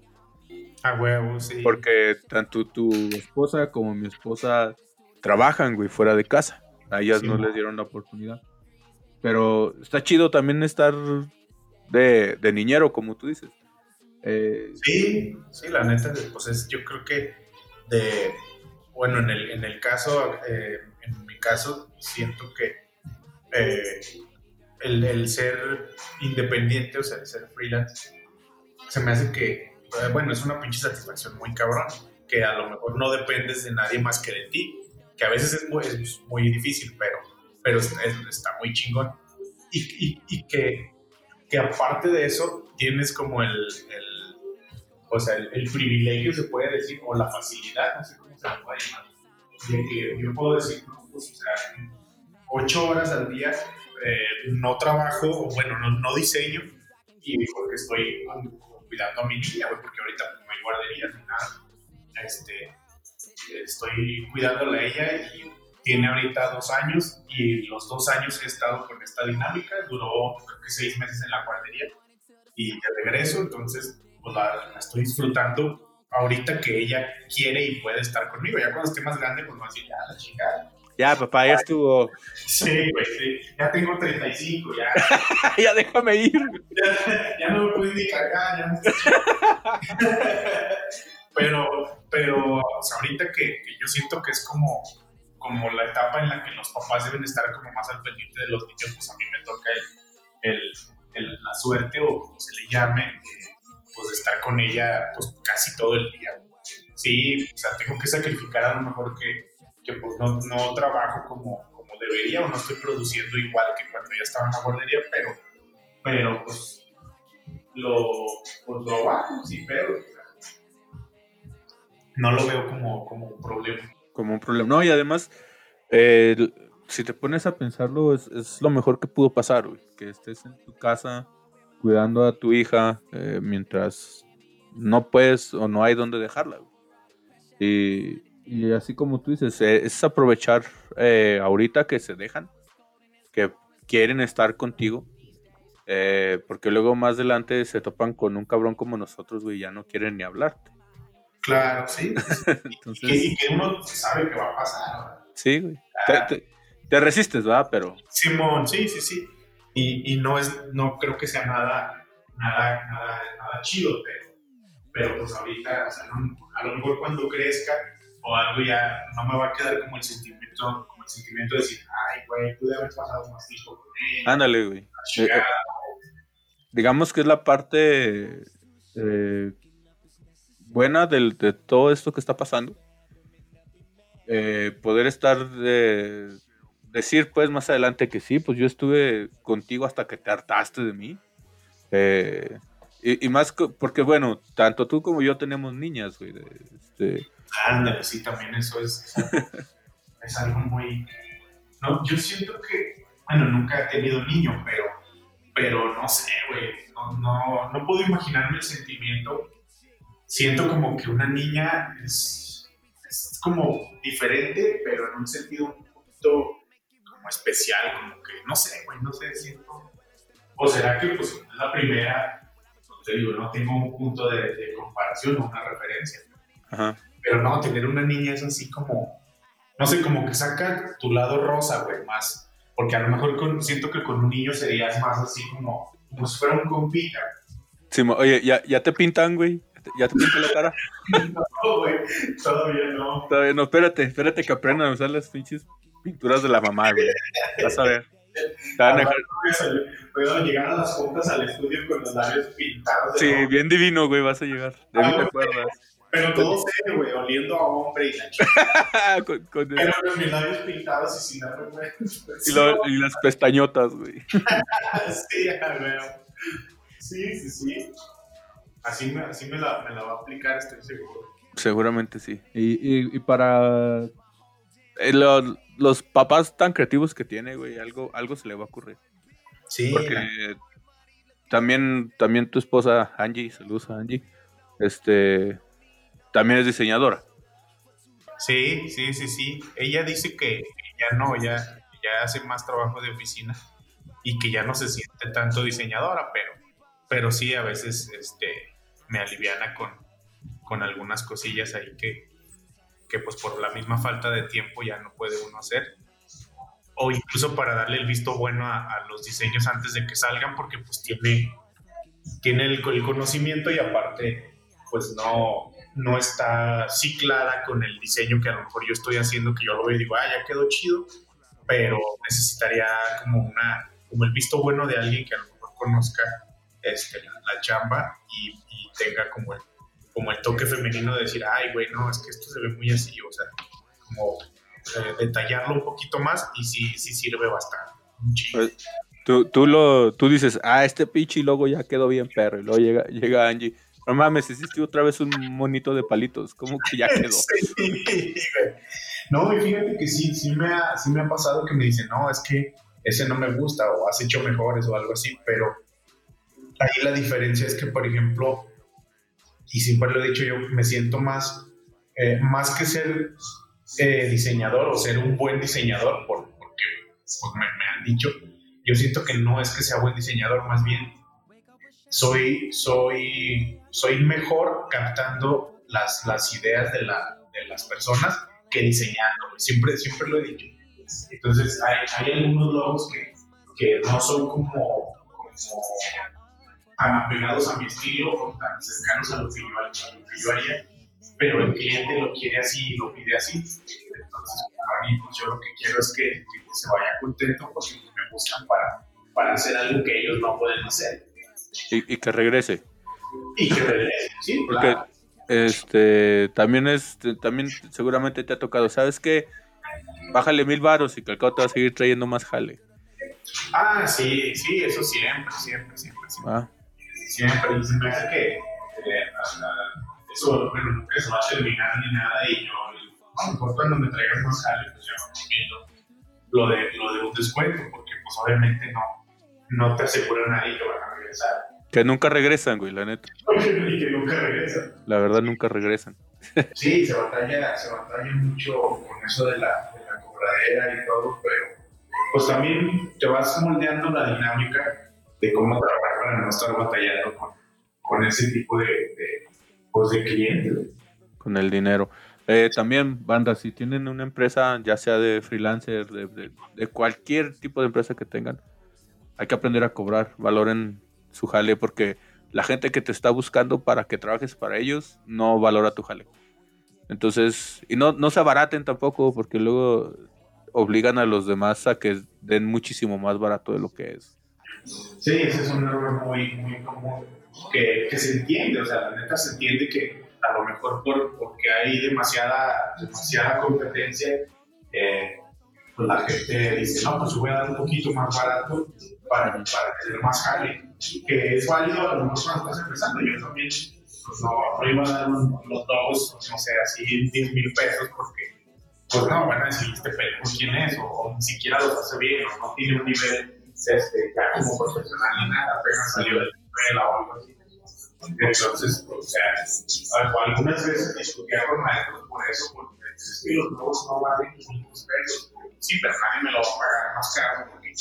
A huevo, sí. Porque tanto tu esposa como mi esposa trabajan, güey, fuera de casa. A ellas no les dieron la oportunidad. Pero está chido también estar de, de niñero, como tú dices. Eh, sí, sí, la neta, pues es, yo creo que de, bueno, en el, en el caso, eh, caso, siento que eh, el, ser independiente, o sea, el ser freelance, se me hace que, eh, bueno, es una pinche satisfacción muy cabrón, que a lo mejor no dependes de nadie más que de ti, que a veces es muy, es muy difícil, pero, pero está muy chingón. Y, y, que, que, aparte de eso, tienes como el, o sea, el, privilegio, se puede decir, o la facilidad, no sé cómo se puede llamar, de que yo puedo decir, pues, o sea, ocho horas al día eh, no trabajo, o bueno, no, no diseño, y porque estoy cuidando a mi niña, porque ahorita no hay guardería ni nada. Este, estoy cuidándola a ella y tiene ahorita dos años y los dos años he estado con esta dinámica, duró creo que seis meses en la guardería y de regreso, entonces pues la, estoy disfrutando ahorita que ella quiere y puede estar conmigo, ya cuando esté más grande pues va a decir, ya la chingada. Ya, papá, ya estuvo. Sí, güey, sí. Ya tengo 35, ya. (laughs) ya déjame ir. Ya, ya no me puedo ni cargar, ya no (laughs) pero, pero o sea, ahorita que, que, yo siento que es como, como la etapa en la que los papás deben estar como más al pendiente de los niños, pues a mí me toca el, el, la suerte o como se le llame, eh, pues de estar con ella pues casi todo el día. Sí, o sea, tengo que sacrificar a lo mejor que, pues no, no trabajo como, como debería o no estoy produciendo igual que cuando ya estaba en la guardería, pero, pero pues lo, pues lo hago, sí, pero no lo veo como, como un problema. Como un problema. No, y además, eh, si te pones a pensarlo, es, es, lo mejor que pudo pasar, güey. Que estés en tu casa cuidando a tu hija eh, mientras no puedes o no hay donde dejarla. Y, y, así como tú dices, eh, es aprovechar ahorita que se dejan, que quieren estar contigo. porque luego más adelante se topan con un cabrón como nosotros, güey, ya no quieren ni hablarte. Claro, sí. (laughs) y, que, uno sabe que va a pasar. Sí, güey. Te, resistes, ¿verdad? Pero. Simón, sí, sí, sí. Y, y, no es, no creo que sea nada, nada, nada, nada chido, pero, pero pues ahorita, o sea, a lo mejor cuando crezca o algo ya no me va a quedar como el sentimiento, como el sentimiento de decir, ay, güey, pude haber pasado más tiempo con él. Ándale, güey. Eh, eh, digamos que es la parte eh, buena de, de todo esto que está pasando. Eh, poder estar de decir pues más adelante que sí, pues yo estuve contigo hasta que te hartaste de mí. Eh, y, más porque bueno, tanto tú como yo tenemos niñas, güey. Este... Ándale, sí, también eso es, es algo muy... No, yo siento que, bueno, nunca he tenido niño, pero, pero no sé, güey, no, no, no puedo imaginarme el sentimiento. Siento como que una niña es, es, como diferente, pero en un sentido un poquito como especial, como que, no sé, güey, no sé, siento... O será que pues es la primera, no te digo, no tengo un punto de, comparación o una referencia. Pero no, tener una niña es así como, no sé, como que saca tu lado rosa, güey, más. Porque a lo mejor siento que con un niño serías más así como, como si fuera un compita. Sí, oye, ¿ya, ya te pintan, güey? ¿Ya te pinté la cara? (laughs) No, güey. Todavía no. Todavía no. Espérate, espérate que aprendan a usar las pinches pinturas de la mamá, güey. Vas a ver. Van a dejar... Puedo llegar a las juntas al estudio con los labios pintados. Sí, bien divino, güey, vas a llegar. De mí te acuerdas. Pero todo serio, güey, oliendo a hombre y la (laughs) chica. con, con Pero con mis labios pintados y sin darme y, lo, y las pestañotas, güey. (laughs) sí, güey. Sí, sí, sí. Así me, así me, la, me la va a aplicar, estoy seguro. Seguramente sí. Y, y, para eh, los papás tan creativos que tiene, güey, algo, algo se le va a ocurrir. Sí. Porque también, también tu esposa, Angie, saludos a Angie, este, también es diseñadora. Sí, sí, sí, sí. Ella dice que ya no, ya, ya hace más trabajo de oficina y que ya no se siente tanto diseñadora, pero, pero sí, a veces, este, me aliviana con, con algunas cosillas ahí que, que pues por la misma falta de tiempo ya no puede uno hacer. O incluso para darle el visto bueno a, los diseños antes de que salgan, porque pues tiene, tiene el, conocimiento y aparte pues no, no está ciclada con el diseño que a lo mejor yo estoy haciendo, que yo lo veo y digo, ah, ya quedó chido, pero necesitaría como una como el visto bueno de alguien que a lo mejor conozca este, la, chamba y, tenga como el, como el toque femenino de decir, ay, güey, no, es que esto se ve muy así, o sea, como eh, detallarlo un poquito más y sí, sí sirve bastante. Pues, tú, tú, lo, tú dices, ah, este pinche logo ya quedó bien perro. Y luego llega, llega Angie. No mames, hiciste otra vez un monito de palitos. ¿Cómo que ya quedó? (laughs) no, y fíjate que sí, sí me, ha, sí me ha pasado que me dicen, no, es que ese no me gusta o has hecho mejores o algo así, pero ahí la diferencia es que, por ejemplo, y siempre lo he dicho yo, me siento más, eh, más que ser eh, diseñador o ser un buen diseñador, porque pues, me, han dicho, yo siento que no es que sea buen diseñador, más bien soy, soy, soy mejor captando las, las ideas de, la, de las personas que diseñando. Siempre, siempre lo he dicho. Entonces, hay, hay algunos logos que, que no son como, como tan apegados a mi estilo o tan cercanos a lo que yo, lo que yo haría, pero el cliente lo quiere así y lo pide así. Entonces, para mí, pues, yo lo que quiero es que, que se vaya contento porque me buscan para, para hacer algo que ellos no pueden hacer. Y, y que regrese. Y que regrese, sí, porque, Este, también es, también seguramente te ha tocado, ¿sabes qué? Bájale mil varos y que al cabo te va a seguir trayendo más jale. Ah, sí, sí, eso siempre, siempre, siempre. siempre. Ah siempre, y se me hace que eso, bueno, nunca se va a terminar ni nada, y yo, a lo mejor cuando me traigas más jale, pues yo viendo lo de, lo de un descuento, porque pues obviamente no, no te asegura nadie que van a regresar. Que nunca regresan, güey, la neta. y que nunca regresan. La verdad, nunca regresan. (laughs) sí, se batalla, se batalla mucho con eso de la, de la cobradera y todo, pero pues también te vas moldeando la dinámica de cómo trabajar para no estar batallando con, con ese tipo de, de, pues de clientes. Con el dinero. Eh, también, banda, si tienen una empresa, ya sea de freelancer, de, de, cualquier tipo de empresa que tengan, hay que aprender a cobrar, valoren su jale, porque la gente que te está buscando para que trabajes para ellos no valora tu jale. Entonces, y no, no se abaraten tampoco, porque luego obligan a los demás a que den muchísimo más barato de lo que es. Sí, ese es un error muy, muy común que, se entiende, o sea, la neta se entiende que a lo mejor por, porque hay demasiada, demasiada competencia, eh, pues la gente dice, no, pues voy a dar un poquito más barato para, para tener más jale, que es válido a lo mejor cuando estás empezando, yo también pues no, no iba a dar los dos, no sé, así 10 mil pesos porque pues no, van a decir, este pedo, ¿quién es? O, o, ni siquiera los hace bien, o no tiene un nivel este, ya como profesional ni nada, apenas salió de la escuela o algo así. Entonces, o sea, algunas veces discutía con maestros por eso, porque es que los nuevos no valen 500 pesos. Sí, pero nadie me lo va a pagar más caro, porque,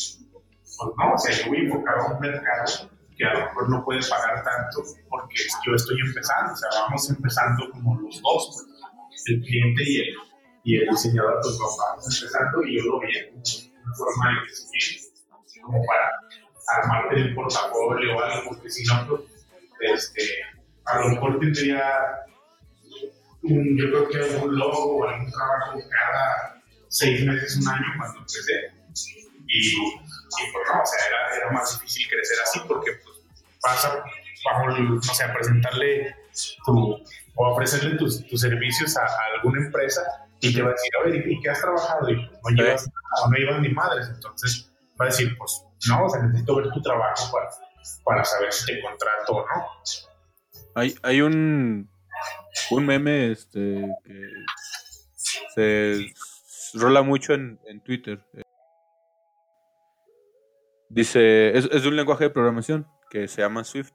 pues no, o yo voy a enfocar un mercado que a lo mejor no puede pagar tanto porque yo estoy empezando, o sea, vamos empezando como los dos, pues, el cliente y el, y el diseñador, pues vamos empezando y yo lo vi como una forma de que como para armarte el portafolio o algo, porque si no, pues, este, a lo mejor tendría un, yo creo que algún logo o algún trabajo cada seis meses, un año cuando empecé. Y, pues no, o sea, era, era, más difícil crecer así porque pues, vas a, no sé, a presentarle tu, o ofrecerle tus, tus servicios a, a, alguna empresa y te va a decir, oye, ¿y qué has trabajado? Y pues, no llevas, no llevas ni madres. Entonces, va a decir, pues no, o sea, necesito ver tu trabajo para, para saber si te contrato o no. Hay, hay un, un meme este, que se rola mucho en, en Twitter. Dice, es, es, de un lenguaje de programación que se llama Swift.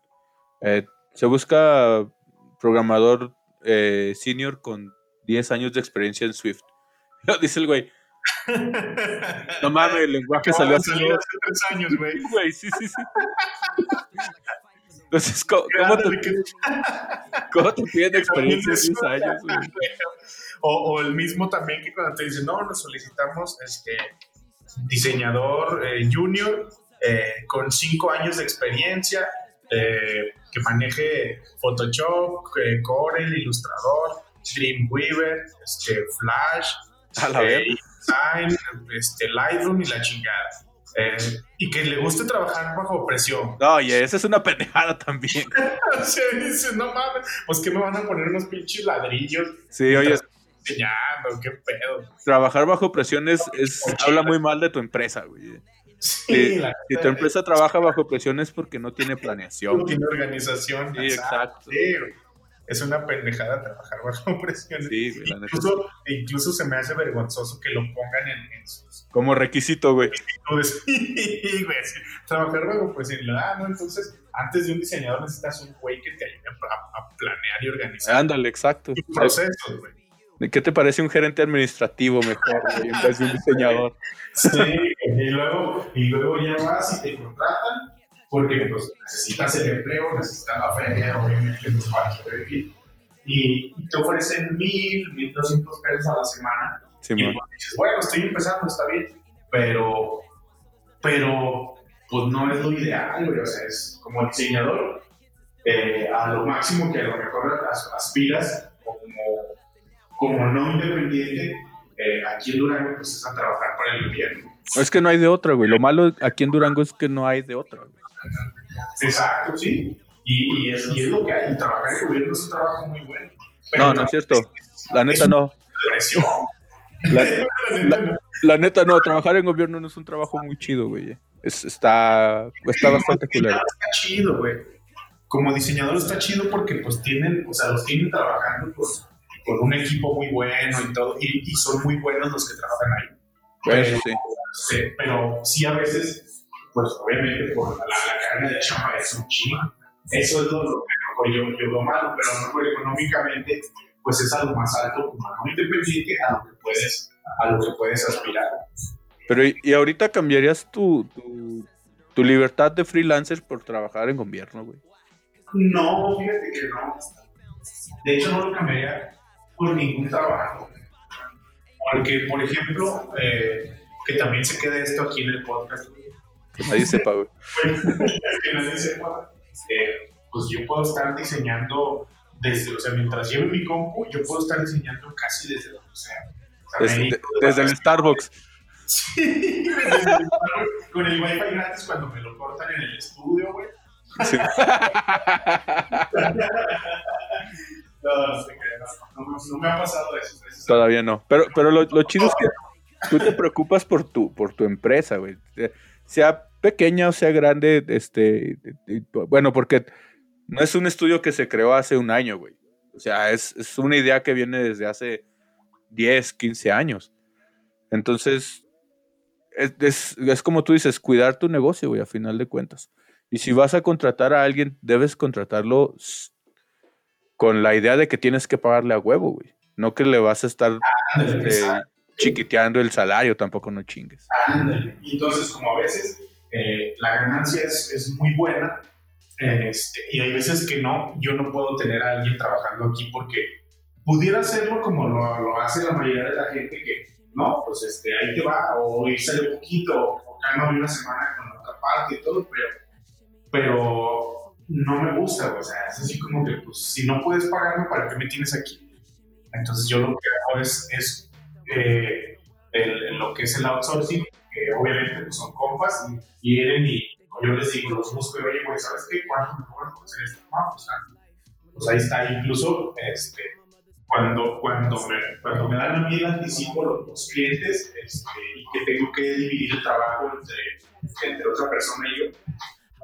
Eh, se busca programador eh, senior con 10 años de experiencia en Swift. (laughs) Dice el güey, no mames, el lenguaje salió, hace, tres años, güey. Güey, sí, sí, sí. Entonces, ¿cómo, cómo te, ¿cómo te piden (laughs) experiencia de 10 años, güey? O, o, el mismo también que cuando te dicen, no, nos solicitamos este diseñador eh, junior eh, con 5 años de experiencia, eh, que maneje Photoshop, eh, Corel, Illustrator, Dreamweaver, este, Flash. A la vez design, este, Lightroom y la chingada. Eh, y que le guste trabajar bajo presión. Y esa es una pendejada también. (laughs) o sea, no mames, pues que me van a poner unos pinches ladrillos. Sí, oye. enseñando, qué pedo. Trabajar bajo presión es, habla muy mal de tu empresa, güey. Sí, si, tu empresa trabaja bajo presión es porque no tiene planeación. No tiene organización. Sí, exacto. es una pendejada trabajar bajo (laughs) presión. Sí, incluso, incluso se me hace vergonzoso que lo pongan en, sus... Como requisito, güey. (laughs) Trabajar bajo presión. Ah, no, entonces antes de un diseñador necesitas un güey que te ayude a, planear y organizar. Ándale, exacto. procesos, güey. ¿Qué te parece un gerente administrativo mejor, güey, en vez de un diseñador? Sí, y luego, y luego ya vas y te contratan porque pues, necesitas el empleo, necesitas la feria, obviamente, los para y, y te ofrecen mil, mil doscientos pesos a la semana. Sí, y pues, dices, bueno, estoy empezando, está bien, pero, pero pues no es lo ideal, güey. O sea, es como diseñador, eh, a lo máximo que a lo mejor aspiras como, no independiente, eh, aquí en Durango, pues es a trabajar para el gobierno. Es que no hay de otra, güey. Lo malo aquí en Durango es que no hay de otra, güey. Exacto, sí. Y, y, es, y, es, lo que hay. Trabajar en el gobierno es un trabajo muy bueno. no, no es cierto. La neta (laughs) no. La, neta no, trabajar en gobierno no es un trabajo muy chido, güey. está, está bastante culero. Está chido, güey. Como diseñador está chido porque pues tienen, o sea, los tienen trabajando pues, con un equipo muy bueno y todo, y, son muy buenos los que trabajan ahí. Pero, sí. pero sí a veces, pues obviamente por la, carga de chamba es un chingo. Eso es lo, que yo, yo lo malo, pero a mejor económicamente pues es algo más alto como no independiente a lo que puedes, a lo que puedes aspirar. Pero ¿y ahorita cambiarías tu, tu, libertad de freelancer por trabajar en gobierno, güey? No, fíjate que no. De hecho, no lo cambiaría por ningún trabajo. Porque, por ejemplo, eh, que también se quede esto aquí en el podcast. Nadie sepa, güey. que nadie sepa. Eh, pues yo puedo estar diseñando desde, o sea, mientras lleve mi compu, yo puedo estar diseñando casi desde donde sea. desde, el Starbucks. Sí, (laughs) con el wifi gratis cuando me lo cortan en el estudio, güey. Sí. (laughs) no, me ha pasado eso. Todavía no. Pero, pero lo, lo chido es que tú te preocupas por tu, por tu empresa, güey. Sea pequeña o sea grande, este, bueno, porque no es un estudio que se creó hace un año, güey. O sea, es, es, una idea que viene desde hace 10, 15 años. Entonces, es, es, como tú dices, cuidar tu negocio, güey, a final de cuentas. Y si vas a contratar a alguien, debes contratarlo con la idea de que tienes que pagarle a huevo, güey. No que le vas a estar este, chiquiteando el salario, tampoco no chingues. Entonces, como a veces eh, la ganancia es, es muy buena, este, y hay veces que no, yo no puedo tener a alguien trabajando aquí porque pudiera hacerlo como lo, lo hace la mayoría de la gente que, no, pues este, ahí te va, o irse de poquito, o calma una semana con otra parte y todo, pero, pero no me gusta, o sea, es así como que, pues, si no puedes pagarme, ¿para qué me tienes aquí? Entonces yo lo que hago es, es eh, lo que es el outsourcing, que obviamente pues, son compas y quieren y yo les digo, los busco y oye, güey, ¿sabes qué? ¿Cuánto me cobras por hacer esto? No, pues, pues ahí está, incluso este, cuando, cuando, me, cuando me dan a mí el anticipo los, los clientes este, y que tengo que dividir el trabajo entre, entre otra persona y yo,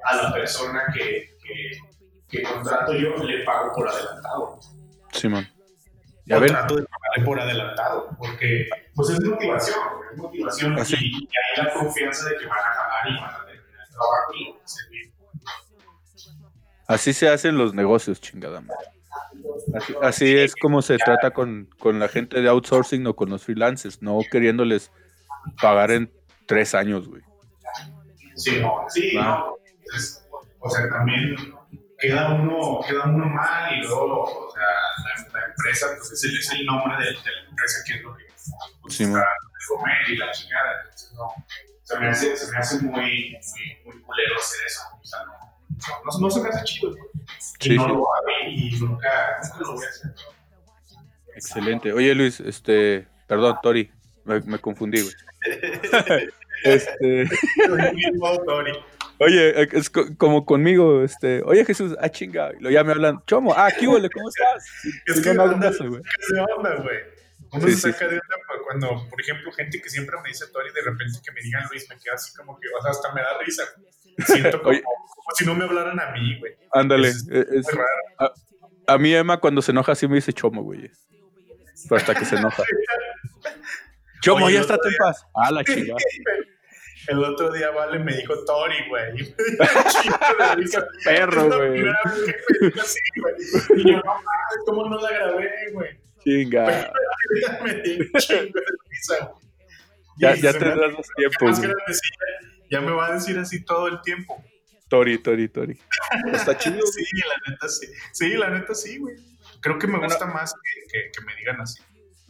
a la persona que, que, que contrato yo le pago por adelantado. Sí, man. Ya ven. trato de pagarle por adelantado, porque pues es motivación, es motivación y, y, hay la confianza de que van a jalar y van a Así se hacen los negocios, chingada Así, es como se trata con, la gente de outsourcing o con los freelancers, no queriéndoles pagar en tres años, güey. Sí, no, sí, no. O sea, también queda uno, queda uno mal y luego, o sea, la, empresa, pues es el, es el nombre de, la empresa que es lo que pues, sí, comer y la chingada. Entonces, no se me hace, se me hace muy, muy, muy culero hacer eso. O sea, no, no, no se me hace chido. Sí, y no sí. lo hago y nunca, nunca lo voy a hacer. Excelente. Oye, Luis, este, perdón, Tori, me, me confundí, güey. (laughs) (laughs) este. Oye, es como conmigo, este, oye Jesús, ah chinga, lo ya me hablan, Chomo, ah, ¿qué huele? ¿Cómo estás? (laughs) Es que no, no, güey. ¿Qué onda, güey? Uno se saca de onda cuando, por ejemplo, gente que siempre me dice Tori, de repente que me digan Luis, me queda así como que, o sea, hasta me da risa. Siento (laughs) como, como si no me hablaran a mí, güey. Ándale. Es, es, raro. A, a, mí Emma cuando se enoja así me dice chomo, güey. Pero hasta que se enoja. (laughs) chomo, ya está en paz. Ah, la chingada. El otro día Vale me dijo Tori, güey. (laughs) (laughs) perro, güey. Y yo, no ¿cómo no la grabé, güey? Chinga. (laughs) ya, ya tendrás más tiempo. ya me va a decir así todo el tiempo. Tori, Tori, Tori. Está chido. sí, la neta sí. Sí, la neta sí, güey. Creo que me gusta más que, que, me digan así.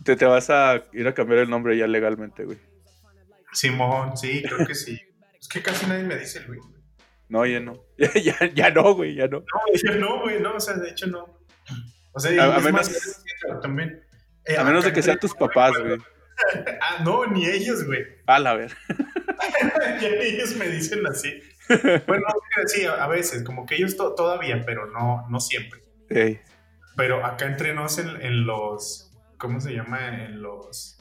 Te, te vas a ir a cambiar el nombre ya legalmente, güey. Simón, sí, creo que sí. Es que casi nadie me dice Luis. No, ya no. (laughs) ya, ya no, güey, ya no. No, ya no, güey, no, o sea, de hecho no. O sea, a, menos, también. Eh, a menos de que sean tus papás, güey. (laughs) ah, no, ni ellos, güey. (laughs) A la ver. ya ellos me dicen así. Bueno, sí, a veces, como que ellos todavía, pero no, no siempre. Pero acá entre nos en, en los, ¿cómo se llama? En los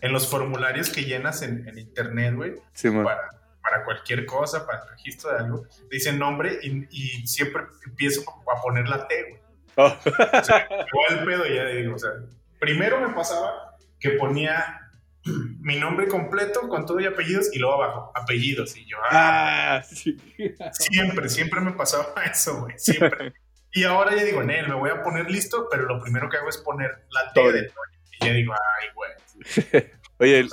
en los formularios que llenas en, en internet, güey, para, para, cualquier cosa, para el registro de algo, dicen nombre y, y siempre empiezo a poner la T, güey. Oh. O sea, igual pedo ya digo, o sea, primero me pasaba que ponía (clears throat) mi nombre completo con todo y apellidos y luego abajo, apellidos y yo, ah, ah sí. siempre, siempre me pasaba (laughs) eso, güey, siempre. Y ahora ya digo, Nel, me voy a poner listo, pero lo primero que hago es poner la T de Y ya digo, ay, güey. (laughs) Oye,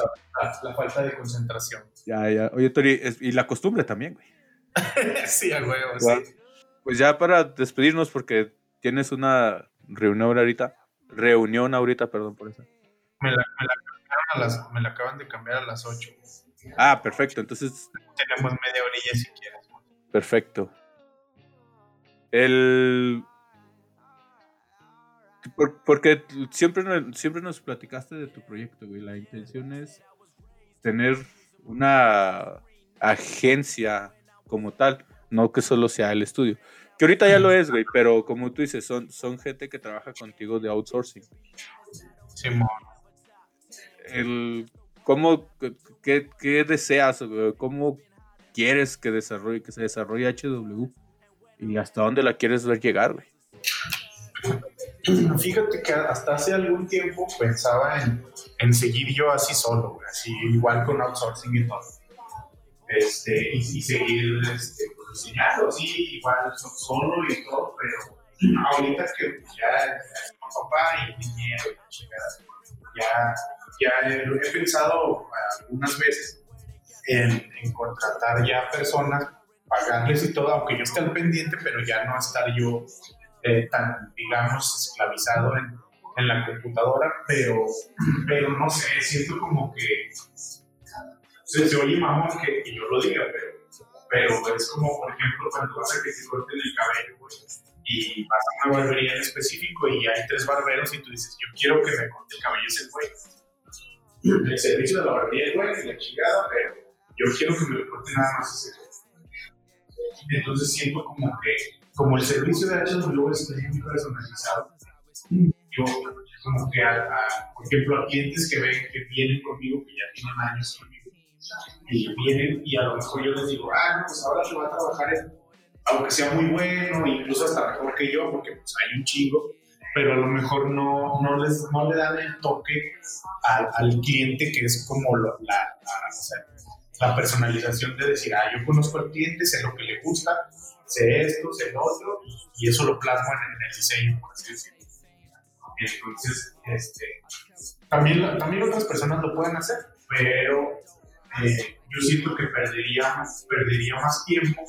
la, falta de concentración. Ya, ya. Oye, Tori, y la costumbre también, güey. (laughs) sí, al huevo, sí. Pues ya para despedirnos, porque tienes una reunión ahorita. Reunión ahorita, perdón por eso. Me la, me la, me la acaban de cambiar a las 8. Ah, perfecto. Entonces. Tenemos media orilla si quieres. Perfecto. El porque siempre, siempre nos platicaste de tu proyecto, güey. La intención es tener una agencia como tal, no que solo sea el estudio. Que ahorita ya lo es, güey, pero como tú dices, son, son gente que trabaja contigo de outsourcing. Simón. El, ¿cómo, qué, qué, deseas, ¿Cómo quieres que, desarrolle, que se desarrolle HW? ¿Y hasta dónde la quieres ver llegar, güey? (clears throat) Fíjate que hasta hace algún tiempo pensaba en, en seguir yo así solo, así igual con outsourcing y todo. Este, y, seguir este, pues, diseñando, sí, igual solo y todo, pero (clears throat) ahorita que ya, ya papá y dinero y ya, ya he pensado algunas veces en, en, contratar ya personas, pagarles y todo, aunque yo esté al pendiente, pero ya no estar yo eh, tan, digamos, esclavizado en, en, la computadora, pero, pero no sé, siento como que se, se oye mamón que, que, yo lo diga, pero, pero es como, por ejemplo, cuando vas a que te corten el cabello, y vas a una barbería en específico y hay tres barberos y tú dices, yo quiero que me corte el cabello ese güey. El servicio de la barbería es bueno y la chingada, pero yo quiero que me lo corte nada más ese güey. Entonces siento como que como el servicio de HW es muy personalizado, yo como que, a, por ejemplo, a clientes que ven que vienen conmigo, que ya tienen años conmigo, y vienen y a lo mejor yo les digo, ah, no, pues ahora se va a trabajar en, aunque sea muy bueno, incluso hasta mejor que yo, porque pues hay un chingo, pero a lo mejor no, no, les, no le dan el toque al, al cliente que es como la, la, la personalización de decir, ah, yo conozco al cliente, sé lo que le gusta, sé esto, sé lo otro, y eso lo plasmo en, el diseño, por así decirlo. Entonces, este, también, también otras personas lo pueden hacer, pero eh, yo siento que perdería, perdería más tiempo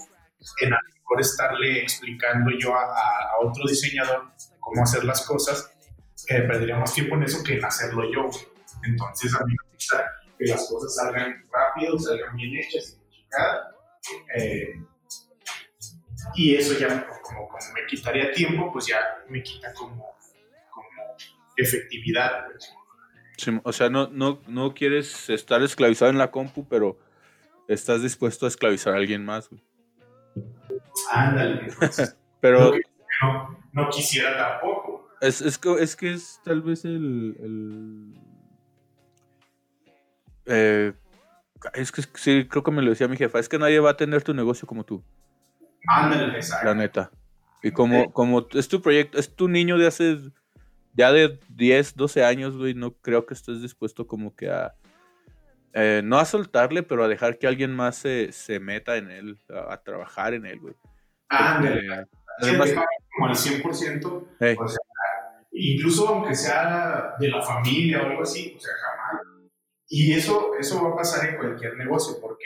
en a lo mejor estarle explicando yo a, a, otro diseñador cómo hacer las cosas, eh, perdería más tiempo en eso que en hacerlo yo. Entonces, a mí me gusta que las cosas salgan rápido, salgan bien hechas, eh, y eso ya como, como, me quitaría tiempo, pues ya me quita como, como efectividad. Pues. o sea, no, no, no quieres estar esclavizado en la compu, pero estás dispuesto a esclavizar a alguien más. Ándale. (laughs) pero no, no, quisiera tampoco. Es, es, que- es que es tal vez el. el- eh, es que sí, creo que me lo decía mi jefa. Es que nadie va a tener tu negocio como tú, Ándale, exacto. la neta. Y como, como es tu proyecto, es tu niño de hace ya de 10, 12 años, güey, no creo que estés dispuesto como que a. eh, no a soltarle, pero a dejar que alguien más se, se meta en él, a, a trabajar en él, güey. Porque, Sí, además, como al 100%, hey, o sea, incluso aunque sea de la familia o algo así, o sea, jamás. Y eso, eso va a pasar en cualquier negocio, porque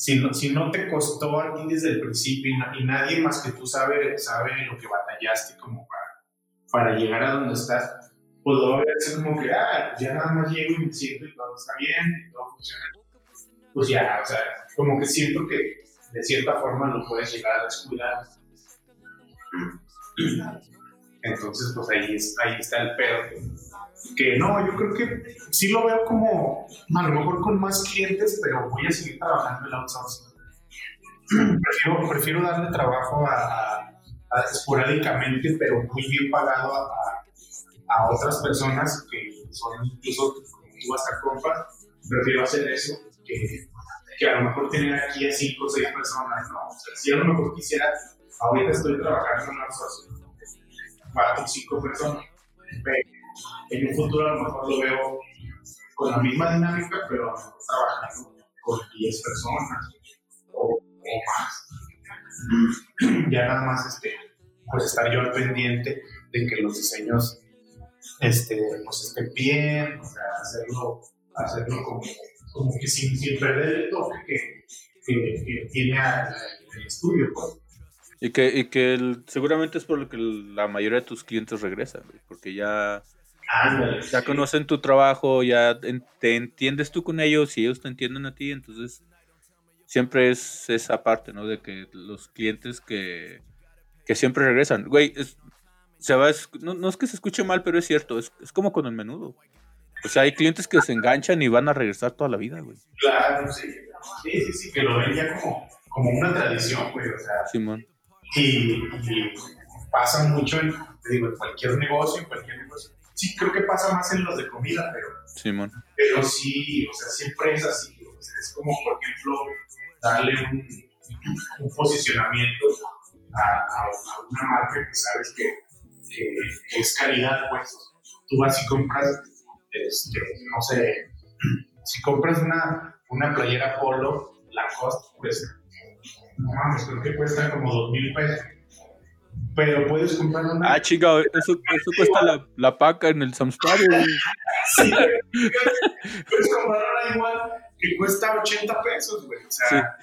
si no, si no te costó a ti desde el principio y, y nadie más que tú sabe, sabe lo que batallaste como para, para llegar a donde estás, pues lo ver como que, ah, ya nada más llego y me siento y todo está bien, y todo funciona. Pues ya, o sea, como que siento que de cierta forma lo puedes llegar a descuidar. Entonces, pues ahí, es- ahí está el pedo. Que no, yo creo que sí lo veo como, a lo mejor con más clientes, pero voy a seguir trabajando en outsourcing. Prefiero, prefiero darle trabajo a, a- a esporádicamente, pero muy bien pagado a, a- a otras personas que son incluso tú hasta compas. Prefiero hacer eso que, a lo mejor tener aquí a cinco o seis personas, ¿no? O sea, si a lo mejor quisiera, ahorita estoy trabajando en outsourcing, cuatro o cinco personas, pero en un futuro a lo mejor lo veo con la misma dinámica, pero trabajando con 10 personas o, o más. (clears throat) Ya nada más este, pues estar yo al pendiente de que los diseños este, pues estén bien, o sea, hacerlo, hacerlo como, como que sin, sin perder el toque que, que, que tiene el estudio. Pues. Y que, y que el- seguramente es por lo que la mayoría de tus clientes regresan, porque ya, Ándale, ya sí. conocen tu trabajo, ya te entiendes tú con ellos y ellos te entienden a ti, entonces siempre es esa parte, ¿no? De que los clientes que, que siempre regresan, güey, es- se va, a esc- no, no es que se escuche mal, pero es cierto, es, es como con el menudo. O sea, hay clientes que se enganchan y van a regresar toda la vida, güey. Claro, sí. Sí, sí, sí, que lo ven ya como, como una tradición, güey, o sea, Simón. y, y pasa mucho en, te digo, en cualquier negocio, en cualquier negocio. Sí, creo que pasa más en los de comida, pero, sí, o sea, siempre es así. o sea, es como, por ejemplo, darle un, un posicionamiento a, a- a una marca que sabes que, que- que es calidad, pues. Tú vas y compras, este, no sé, (clears throat) si compras una, una playera polo, Lacoste, pues, no mames, creo que cuesta como dos mil pesos. Pero puedes comprar una. Ah, chica, eso, eso cuesta la, la paca en el güey. (laughs) Sí, puedes comprar una igual que cuesta 80 pesos, güey. O sea,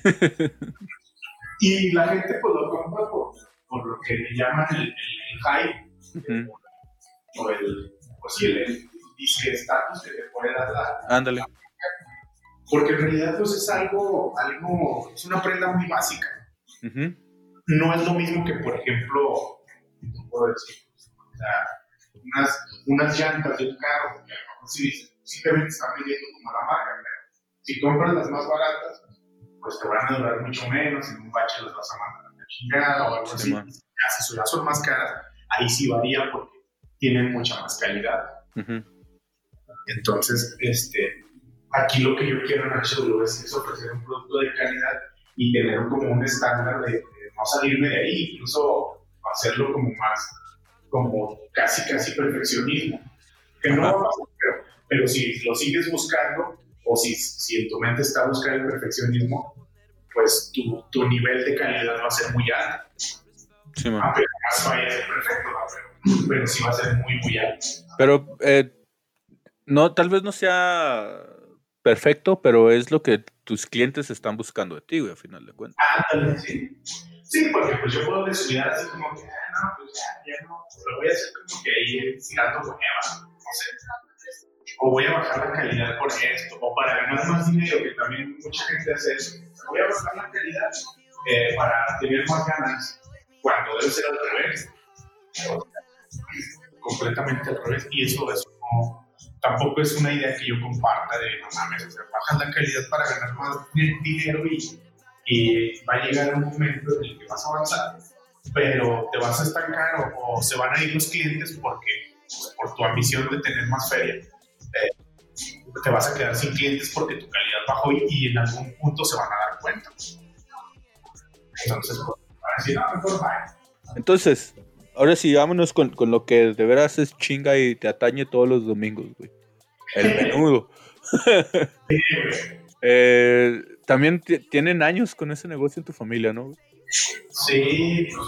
y la gente pues lo compra por, por lo que le llaman el, el, el hype o el, pues sí, el, el disque estatus que te puede dar la. Ándale. Porque en realidad pues es algo, algo, es una prenda muy básica. Ujú. No es lo mismo que, por ejemplo, ¿qué te puedo decir? O sea, unas, unas llantas de un carro, que a lo mejor sí, sí te ven que están vendiendo como la marca, pero si compras las más baratas, pues te van a durar mucho menos, en un bache las vas a mandar a la chingada o algo así. Si ya son más caras, ahí sí varía porque tienen mucha más calidad. Entonces, este, aquí lo que yo quiero en HW es, es ofrecer un producto de calidad y tener como un estándar de, de no salirme de ahí, incluso hacerlo como más, como casi, casi perfeccionismo. Que no, Ajá. va a pasar, pero, pero si lo sigues buscando o si, si en tu mente está buscar el perfeccionismo, pues tu, tu nivel de calidad va a ser muy alto. Simón. Aunque jamás vaya a ser perfecto, pero, pero sí va a ser muy, muy alto. Pero eh, no, tal vez no sea perfecto, pero es lo que tus clientes están buscando de ti, güey, a final de cuentas. Ándale, sí. Sí, porque pues yo puedo descuidar así como que, ah, no, pues ya, no, lo voy a hacer como que ahí tirando hueva, no sé. O voy a bajar la calidad por esto, o para ganar más dinero, que también mucha gente hace eso. Voy a bajar la calidad eh, para tener más ganas, cuando debe ser al revés. Completamente al revés. Y eso, eso no, tampoco es una idea que yo comparta de, no mames, o sea, bajas la calidad para ganar más di- dinero y y va a llegar un momento en el que vas a avanzar, pero te vas a estancar o, o se van a ir los clientes porque tu ambición de tener más feria, eh, te vas a quedar sin clientes porque tu calidad bajó y, en algún punto se van a dar cuenta. Entonces, pues, decir, no, mejor Entonces, ahora sí, vámonos con, con, lo que de veras es chinga y te atañe todos los domingos, güey. El menudo. (laughs) eh, (laughs) también tienen años con ese negocio en tu familia, ¿no? Sí, pues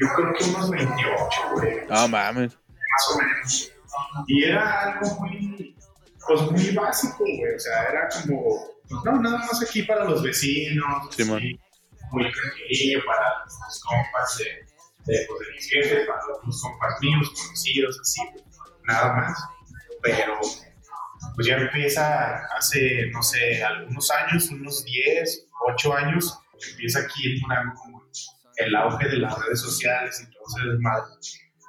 yo creo que unos 28, güey. No mames. Más o menos. Y era algo muy, pues muy básico, güey. O sea, era como, pues no, nada más aquí para los vecinos. Sí, muy tranquilo para los compas de, de, pues, de mis jefes, para los compas míos, conocidos, así, nada más. Pero pues ya empieza hace, no sé, algunos años, unos 10, 8 años, empieza aquí el, como el auge de las redes sociales y todo ese desmadre.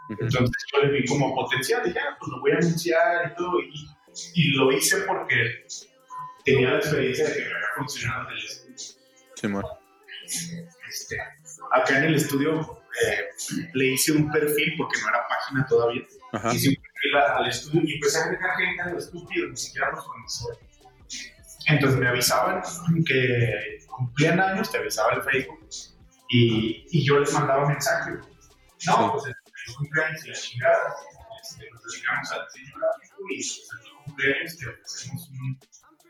Entonces yo le vi como potencial, dije, ah, pues lo voy a anunciar y todo, y, y, lo hice porque tenía la experiencia de que me había funcionado en el estudio. Sí, este, acá en el estudio eh, le hice un perfil porque no era página todavía. Hice un perfil al estudio y empecé a agregar gente a lo estúpido, ni siquiera los conocía. Entonces me avisaban que cumplían años, te avisaba el Facebook y, y yo les mandaba mensajes. No, pues el cumpleaños y la chingada. Este, nos dedicamos al diseño gráfico y pues, el cumpleaños te ofrecemos un,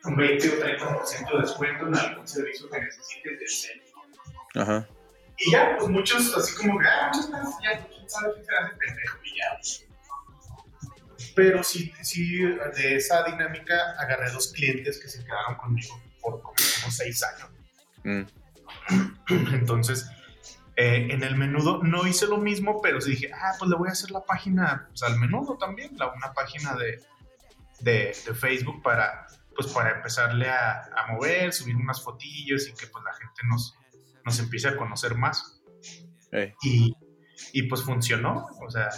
un 20 o 30% de descuento en algún servicio que necesites de diseño. Ajá. Y ya, pues muchos, así como que, ah, muchas gracias, ya, quién sabe quién se hace pendejo y ya. Pero sí, sí, de esa dinámica agarré dos clientes que se quedaron conmigo por como seis años. Mm. (clears throat) Entonces, eh, en el menudo no hice lo mismo, pero sí dije, ah, pues le voy a hacer la página pues, al menudo también, la, una página de, de, de, Facebook para, pues, para empezarle a, a, mover, subir unas fotillos y que pues la gente nos, nos empiece a conocer más. Y, y, pues funcionó, o sea,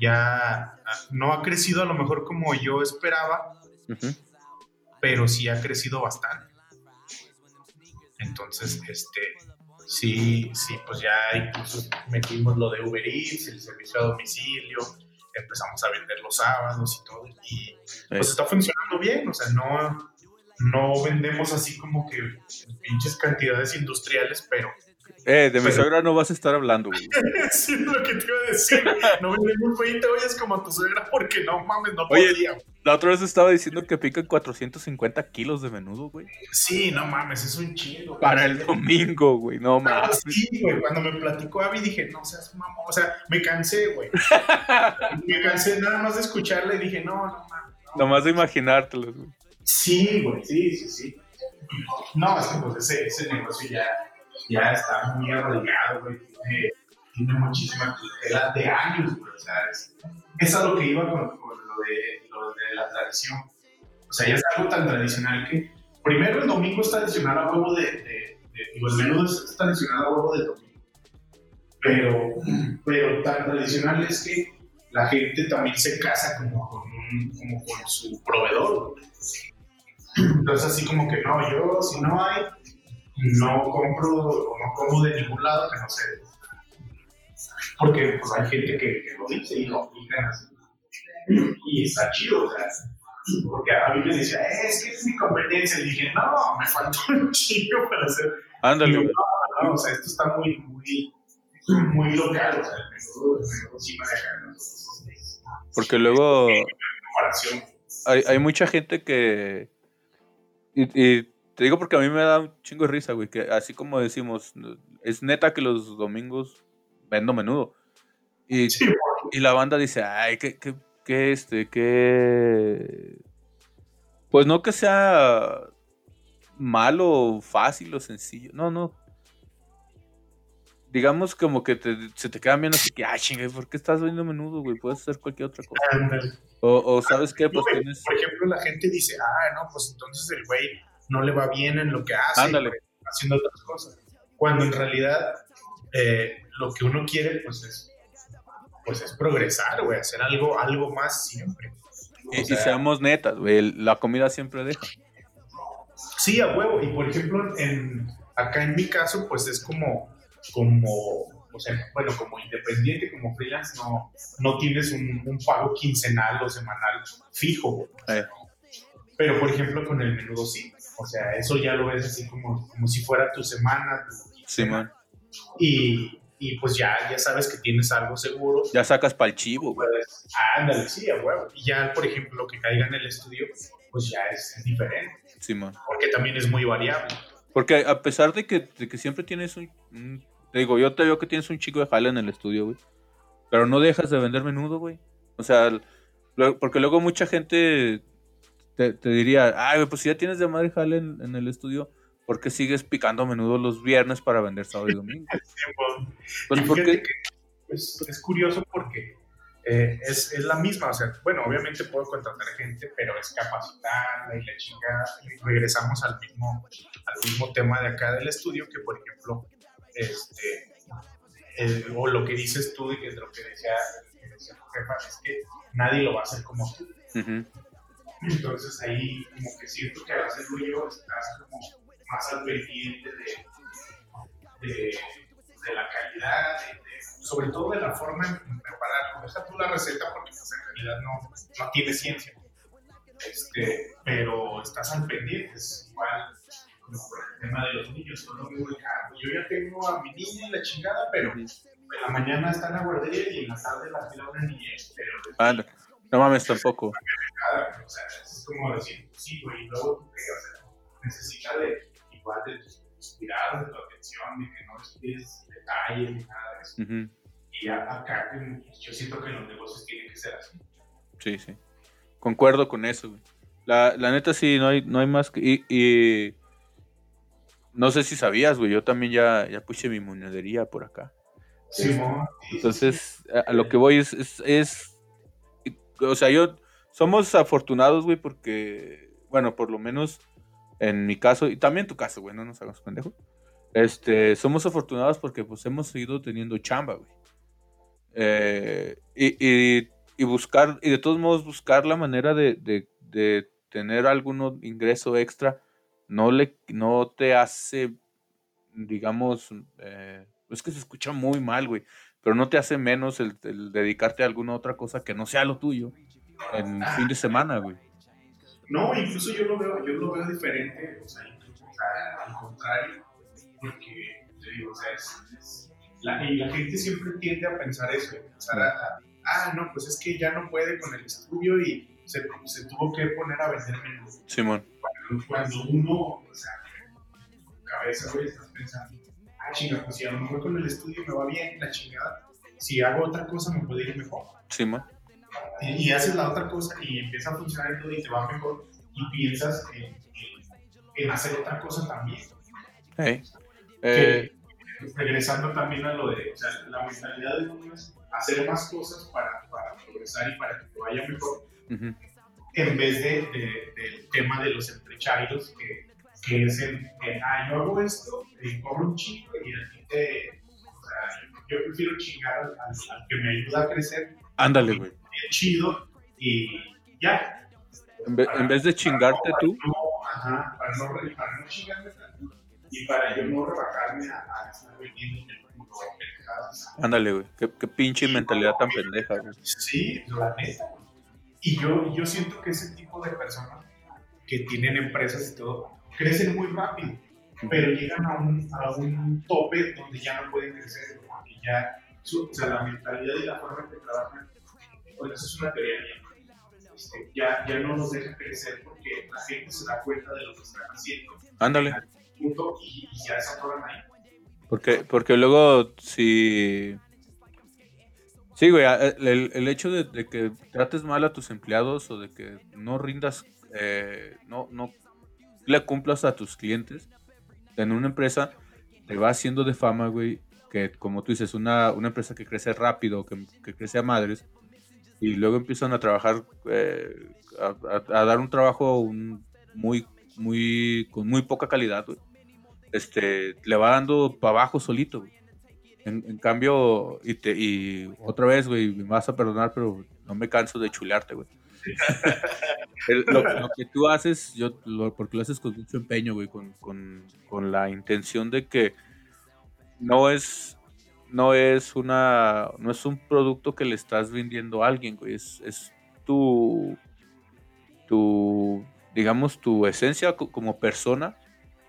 ya no ha crecido a lo mejor como yo esperaba, pero sí ha crecido bastante. Entonces, este, sí, sí, pues ya incluso metimos lo de Uber Eats, el servicio a domicilio, empezamos a vender los sábados y todo, y pues está funcionando bien, o sea, no, no vendemos así como que pinches cantidades industriales, pero... Eh, de mi suegra no vas a estar hablando, güey. (laughs) sí, es lo que te iba a decir. No vendemos 20 ollas como a tu suegra porque no mames, no podía. La otra vez estaba diciendo que pican 450 kilos de menudo, güey. Sí, no mames, es un chingo. Para el domingo, güey, no mames. sí, güey, cuando me platicó Abby dije, no seas mamón. O sea, me cansé, güey. (laughs) me cansé nada más de escucharle y dije, no, no mames. No, Nomás de imaginártelo, güey. Sí, güey, sí, sí, sí. No, es que pues ese, ese negocio ya, ya está muy arraigado, güey. Tiene, tiene muchísima tutela de años, güey. O sea, es, es a lo que iba con, lo, de, lo de la tradición. O sea, ya es algo tan tradicional que primero el domingo es tradicional a huevo de, de, digo, el menudo es tradicional a huevo de domingo. Pero, pero tan tradicional es que la gente también se casa como con, un, como con su proveedor. Entonces así como que no, yo si no hay, no compro o no como de ningún lado que no sé. Porque pues hay gente que, que lo dice y lo aplican así. Y está chido, o sea, porque a mí me decía, eh, es que es mi competencia. Y dije, no, me faltó (laughs) un chingo para hacer. Ándale. no, o sea, esto está muy, muy, muy local, o sea, el menudo, el menudo sí maneja Porque luego hay, hay mucha gente que y, te digo porque a mí me da un chingo de risa, güey, que así como decimos, es neta que los domingos vendo menudo. Y, y la banda dice, ay, que, que, este, que... Pues no que sea malo, fácil o sencillo, no, no. Digamos como que se te quedan viendo así que, ay, chingue, ¿por qué estás viendo menudo, güey? Puedes hacer cualquier otra cosa. O, o sabes qué, pues tienes... Por ejemplo, la gente dice, ah, no, pues entonces el güey no le va bien en lo que hace, haciendo otras cosas. Cuando en realidad eh, lo que uno quiere, pues es, pues es progresar, güey, hacer algo, algo más siempre. y, seamos netas, güey, la comida siempre deja. Sí, a huevo. Y por ejemplo, en, acá en mi caso, pues es como, como o sea, bueno, como independiente, como freelance, no, no tienes un, un pago quincenal o semanal fijo. Eh. Pero, por ejemplo, con el menudo sí. O sea, eso ya lo ves así como, como si fuera tu semana. Tu Sí, man. y, y pues ya, ya sabes que tienes algo seguro. Ya sacas para el chivo, güey. Puedes, ándale, sí, a huevo. Y ya, por ejemplo, lo que caiga en el estudio, pues ya es, diferente. Sí, man. Porque también es muy variable. Porque a pesar de que, de que siempre tienes un, digo, yo te veo que tienes un chico de jale en el estudio, güey. Pero no dejas de vender menudo, güey. O sea, lo- porque luego mucha gente te, te diría, ay, pues si ya tienes de madre jale en, en el estudio, ¿por qué sigues picando menudo los viernes para vender sábado y domingo? (laughs) Pues porque... es, es curioso porque eh, es, es la misma, o sea, bueno, obviamente puedo contratar gente, pero es capacitarla y la chingada. Y regresamos al mismo, al mismo tema de acá del estudio, que por ejemplo, este, el- o lo que dices tú y que es lo que decía, que decía tu jefa, es que nadie lo va a hacer como tú. Ujú, Entonces ahí como que siento que al hacerlo yo estás como más al pendiente de, de, la calidad, de- sobre todo de la forma en prepararlo. Deja tú la receta porque pues, en realidad no, no tiene ciencia. Este, pero estás al pendiente, es igual como el tema de los niños. No me voy a- yo ya tengo a mi niña y la chingada, pero en la mañana está en la guardería y en la tarde la cuida una niñez. Pero Ah, no, mames tampoco. o sea, es como decir, sí, güey, y luego tú qué, o sea, necesita de igual de tus, cuidados, de tu atención, de que no descuides detalles ni nada de eso. Ujú, Y a- acá yo siento que los negocios tiene que ser así. Sí, sí. Concuerdo con eso, güey. La, la neta sí, no hay, no hay más que... Y, y no sé si sabías, güey, yo también ya, ya puse mi monedería por acá. Simón, Entonces, a, a lo que voy es, es, es- O sea, yo... Somos afortunados, güey, porque... Bueno, por lo menos en mi caso, y también en tu caso, güey, no nos hagamos pendejos. Este, somos afortunados porque pues hemos seguido teniendo chamba, güey. Eh, y, y- buscar, y de todos modos buscar la manera de, de- de tener algún ingreso extra, no, le, no te hace, digamos, eh, es que se escucha muy mal, güey, pero no te hace menos el, el dedicarte a alguna otra cosa que no sea lo tuyo en fin de semana, güey. No, incluso yo lo veo, yo lo veo diferente, o sea, incluso, al contrario, porque te digo, o sea, es, es- la, y la gente siempre tiende a pensar eso, pensar a, a, ah, no, pues es que ya no puede con el estudio y se, se tuvo que poner a vender menos. Simón, Cuando uno, o sea, cabeza, güey, estás pensando, ah, chinga, pues si a lo mejor con el estudio me va bien, la chingada, si hago otra cosa me puede ir mejor Simón. y, y haces la otra cosa y empieza a funcionar todo y te va mejor y piensas en, en- en hacer otra cosa también. Hey. Que, Eh, regresando también a lo de, o sea, la mentalidad de uno es hacer más cosas para, para progresar y para que te vaya mejor, ujú, en vez de, de- del tema de los empresarios que, que es el, que, ah, yo hago esto y cobro un chingo y a ti te, o sea, yo, prefiero chingar al, al- al que me ayuda a crecer ándale, güey. bien chido y ya. En, ve- en vez de chingarte tú, No, ajá, para no, para no chingarme tanto y para yo no rebajarme a, a estar vendiendo ándale, güey. Qué, qué pinche mentalidad tan pendeja, güey. Sí, la neta. güey. Y yo, yo siento que ese tipo de personas que tienen empresas y todo, crecen muy rápido, pero llegan a un, a un tope donde ya no pueden crecer, porque ya, su- o sea, la mentalidad y la forma en que trabajan, bueno, eso es una teoría mía, este, ya, ya no nos deja crecer porque la gente se da cuenta de lo que están haciendo, Ándale. punto, y, y ya se atoran ahí. Porque, porque luego, si. Sí, güey, el, el hecho de, de que trates mal a tus empleados o de que no rindas, eh, no, no le cumplas a tus clientes en una empresa, te va haciendo de fama, güey, que como tú dices, una, una empresa que crece rápido, que, que crece a madres, y luego empiezan a trabajar, eh, a, dar un trabajo un- muy, muy, con muy poca calidad, güey este, le va dando para abajo solito, güey. En, en cambio, y, te, y otra vez, güey, me vas a perdonar, pero no me canso de chulearte, güey. Lo, que tú haces, yo, porque lo haces con mucho empeño, güey, con, con, con la intención de que no es, no es una, no es un producto que le estás vendiendo a alguien, güey, es, es tu, tu, digamos, tu esencia como persona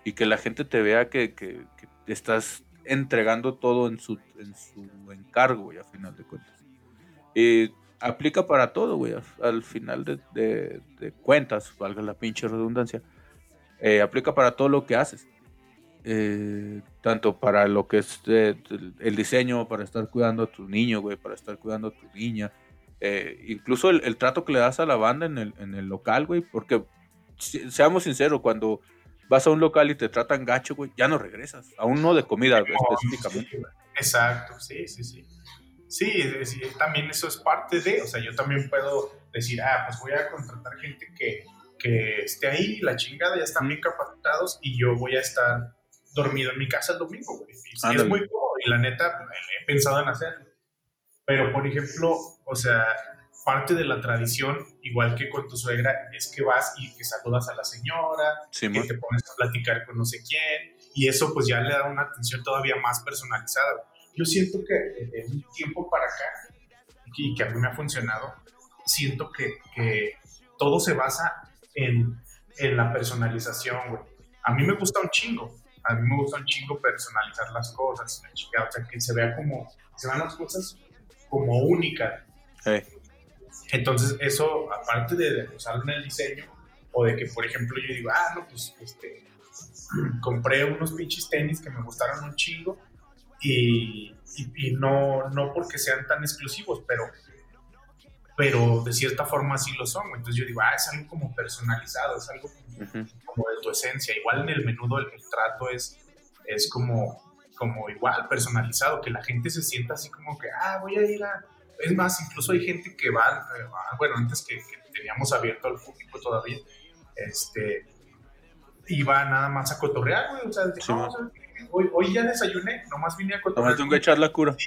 y que la gente te vea que, que, estás entregando todo en su, en su encargo, güey, a final de cuentas. Y aplica para todo, güey, al final de, cuentas, valga la pinche redundancia, eh, aplica para todo lo que haces. Eh, tanto para lo que es eh, el diseño, para estar cuidando a tu niño, güey, para estar cuidando a tu niña, incluso el, trato que le das a la banda en el, en el local, güey, porque seamos sinceros, cuando vas a un local y te tratan gacho, güey, ya no regresas. Aún no de comida específicamente. exacto, sí, sí, sí. Sí, también eso es parte de, o sea, yo también puedo decir, ah, pues voy a contratar gente que, que esté ahí, la chingada, ya están bien capacitados y yo voy a estar dormido en mi casa el domingo, güey. Y es muy cómodo y la neta he pensado en hacerlo. Pero, por ejemplo, o sea, parte de la tradición, igual que con tu suegra, es que vas y que saludas a la señora, que te pones a platicar con no sé quién, y eso pues ya le da una atención todavía más personalizada. Yo siento que de un tiempo para acá, y que a mí me ha funcionado, siento que, que todo se basa en, en la personalización, güey. A mí me gusta un chingo, a mí me gusta un chingo personalizar las cosas, o sea, que se vea como, se vean las cosas como únicas. Entonces, eso, aparte de, usarlo en el diseño, o de que, por ejemplo, yo digo, ah, no, pues, este, (clears throat) compré unos pinches tenis que me gustaron un chingo, y, y, no, no porque sean tan exclusivos, pero, pero de cierta forma sí lo son. Entonces yo digo, ah, es algo como personalizado, es algo como, de tu esencia. Igual en el menudo el, el trato es, es como, como igual personalizado, que la gente se sienta así como que, ah, voy a ir a es más, incluso hay gente que va, eh, bueno, antes que, teníamos abierto al público todavía, este, iba nada más a cotorrear, güey. O sea, hoy, hoy, ya desayuné, nomás vine a. Nomás tengo que echar la cura. (laughs)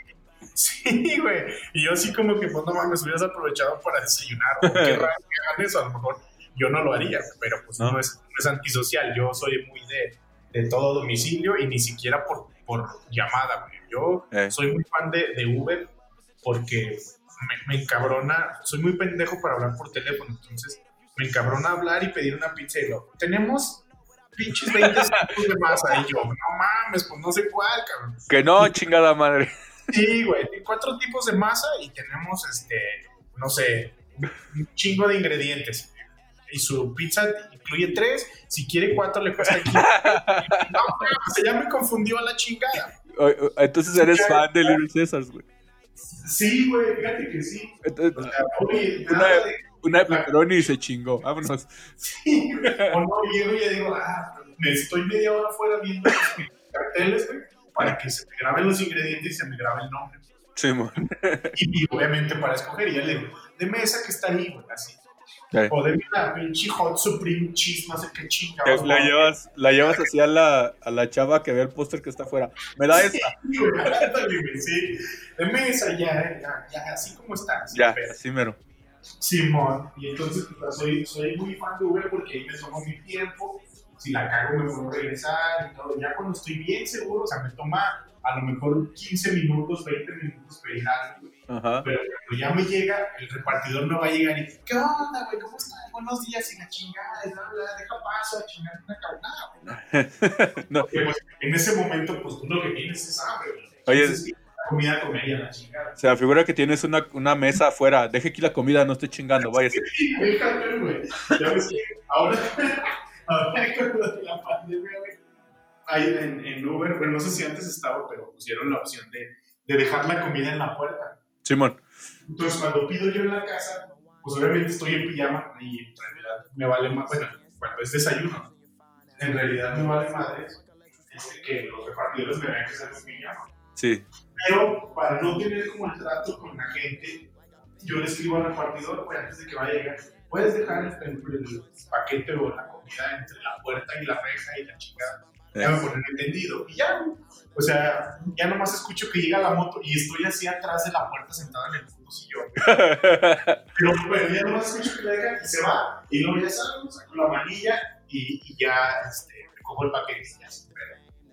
Sí, güey. Y yo así como que, pues no mames, hubieras aprovechado para desayunar. qué (laughs) raro que hagan eso. A lo mejor yo no lo haría, pero pues no, es, no es, antisocial. Yo soy muy de, de, todo domicilio y ni siquiera por, por llamada, güey. Yo eh. soy muy fan de, de Uber porque me, encabrona, soy muy pendejo para hablar por teléfono, entonces me encabrona hablar y pedir una pizza y lo, tenemos pinches 20 centavos de masa y yo, no mames, pues no sé cuál, cabrón. Que no, chingada madre. Sí, güey, cuatro tipos de masa y tenemos, este, no sé, un chingo de ingredientes. Y su pizza incluye tres, si quiere cuatro le cuesta aquí. (laughs) No, se ya me confundió a la chingada. Entonces eres fan de Little Caesars, güey. Sí, güey, fíjate que sí. una, de, una pepperoni y se chingó, vámonos. Sí, o no, llego y digo, ah, me estoy media hora fuera viendo los carteles, güey, para que se me graben los ingredientes y se me grabe el nombre. Sí, y, y, obviamente para escoger, y ya le digo, de mesa que está ahí, güey, así. O de la pinche Hot Supreme Cheese, no sé qué chingados. La llevas, la llevas así a la, a la chava que ve el póster que está afuera. Me da esta. Sí, De mesa, ya, ya, ya, así como está. ya, así mero. Simón. Y entonces, pues, soy, soy muy fan de Uber porque ahí me tomo mi tiempo. Si la cago, me puedo regresar y todo. Ya cuando estoy bien seguro, o sea, me toma a lo mejor 15 minutos, 20 minutos pedir algo. Ajá. Pero cuando ya me llega, el repartidor no va a llegar y, ¿qué onda, güey? ¿Cómo estás? Buenos días y la chingada, deja paso a chingar una cabrona, güey. (laughs) no. Porque, pues, en ese momento, pues tú lo que tienes es hambre, güey. Oye, Entonces, comida comería la chingada. Se figura que tienes una, una mesa afuera. Deje aquí la comida, no estoy chingando, váyase. (laughs) Sí, déjame, güey. Ya ves que ahora, (laughs) ahora con la pandemia, güey en, en, Uber, bueno, no sé si antes estaba, pero pusieron la opción de, de dejar la comida en la puerta. Simón. Entonces, cuando pido yo en la casa, pues obviamente estoy en pijama y en realidad me vale más, bueno, cuando es desayuno, en realidad me vale madre es que los repartidores me vean que estoy en pijama. Sí. Pero para no tener como el trato con la gente, yo le escribo al repartidor, pues antes de que vaya a llegar, puedes dejar el, el paquete o la comida entre la puerta y la reja y la chingada ya me ponen entendido. Y ya, o sea, ya nomás escucho que llega la moto y estoy así atrás de la puerta sentada en el puto sillón. (laughs) Pero bueno, ya nomás escucho que la dejan y se va. Y luego ya salgo, saco la manilla y, y ya este, cojo el paquete y ya se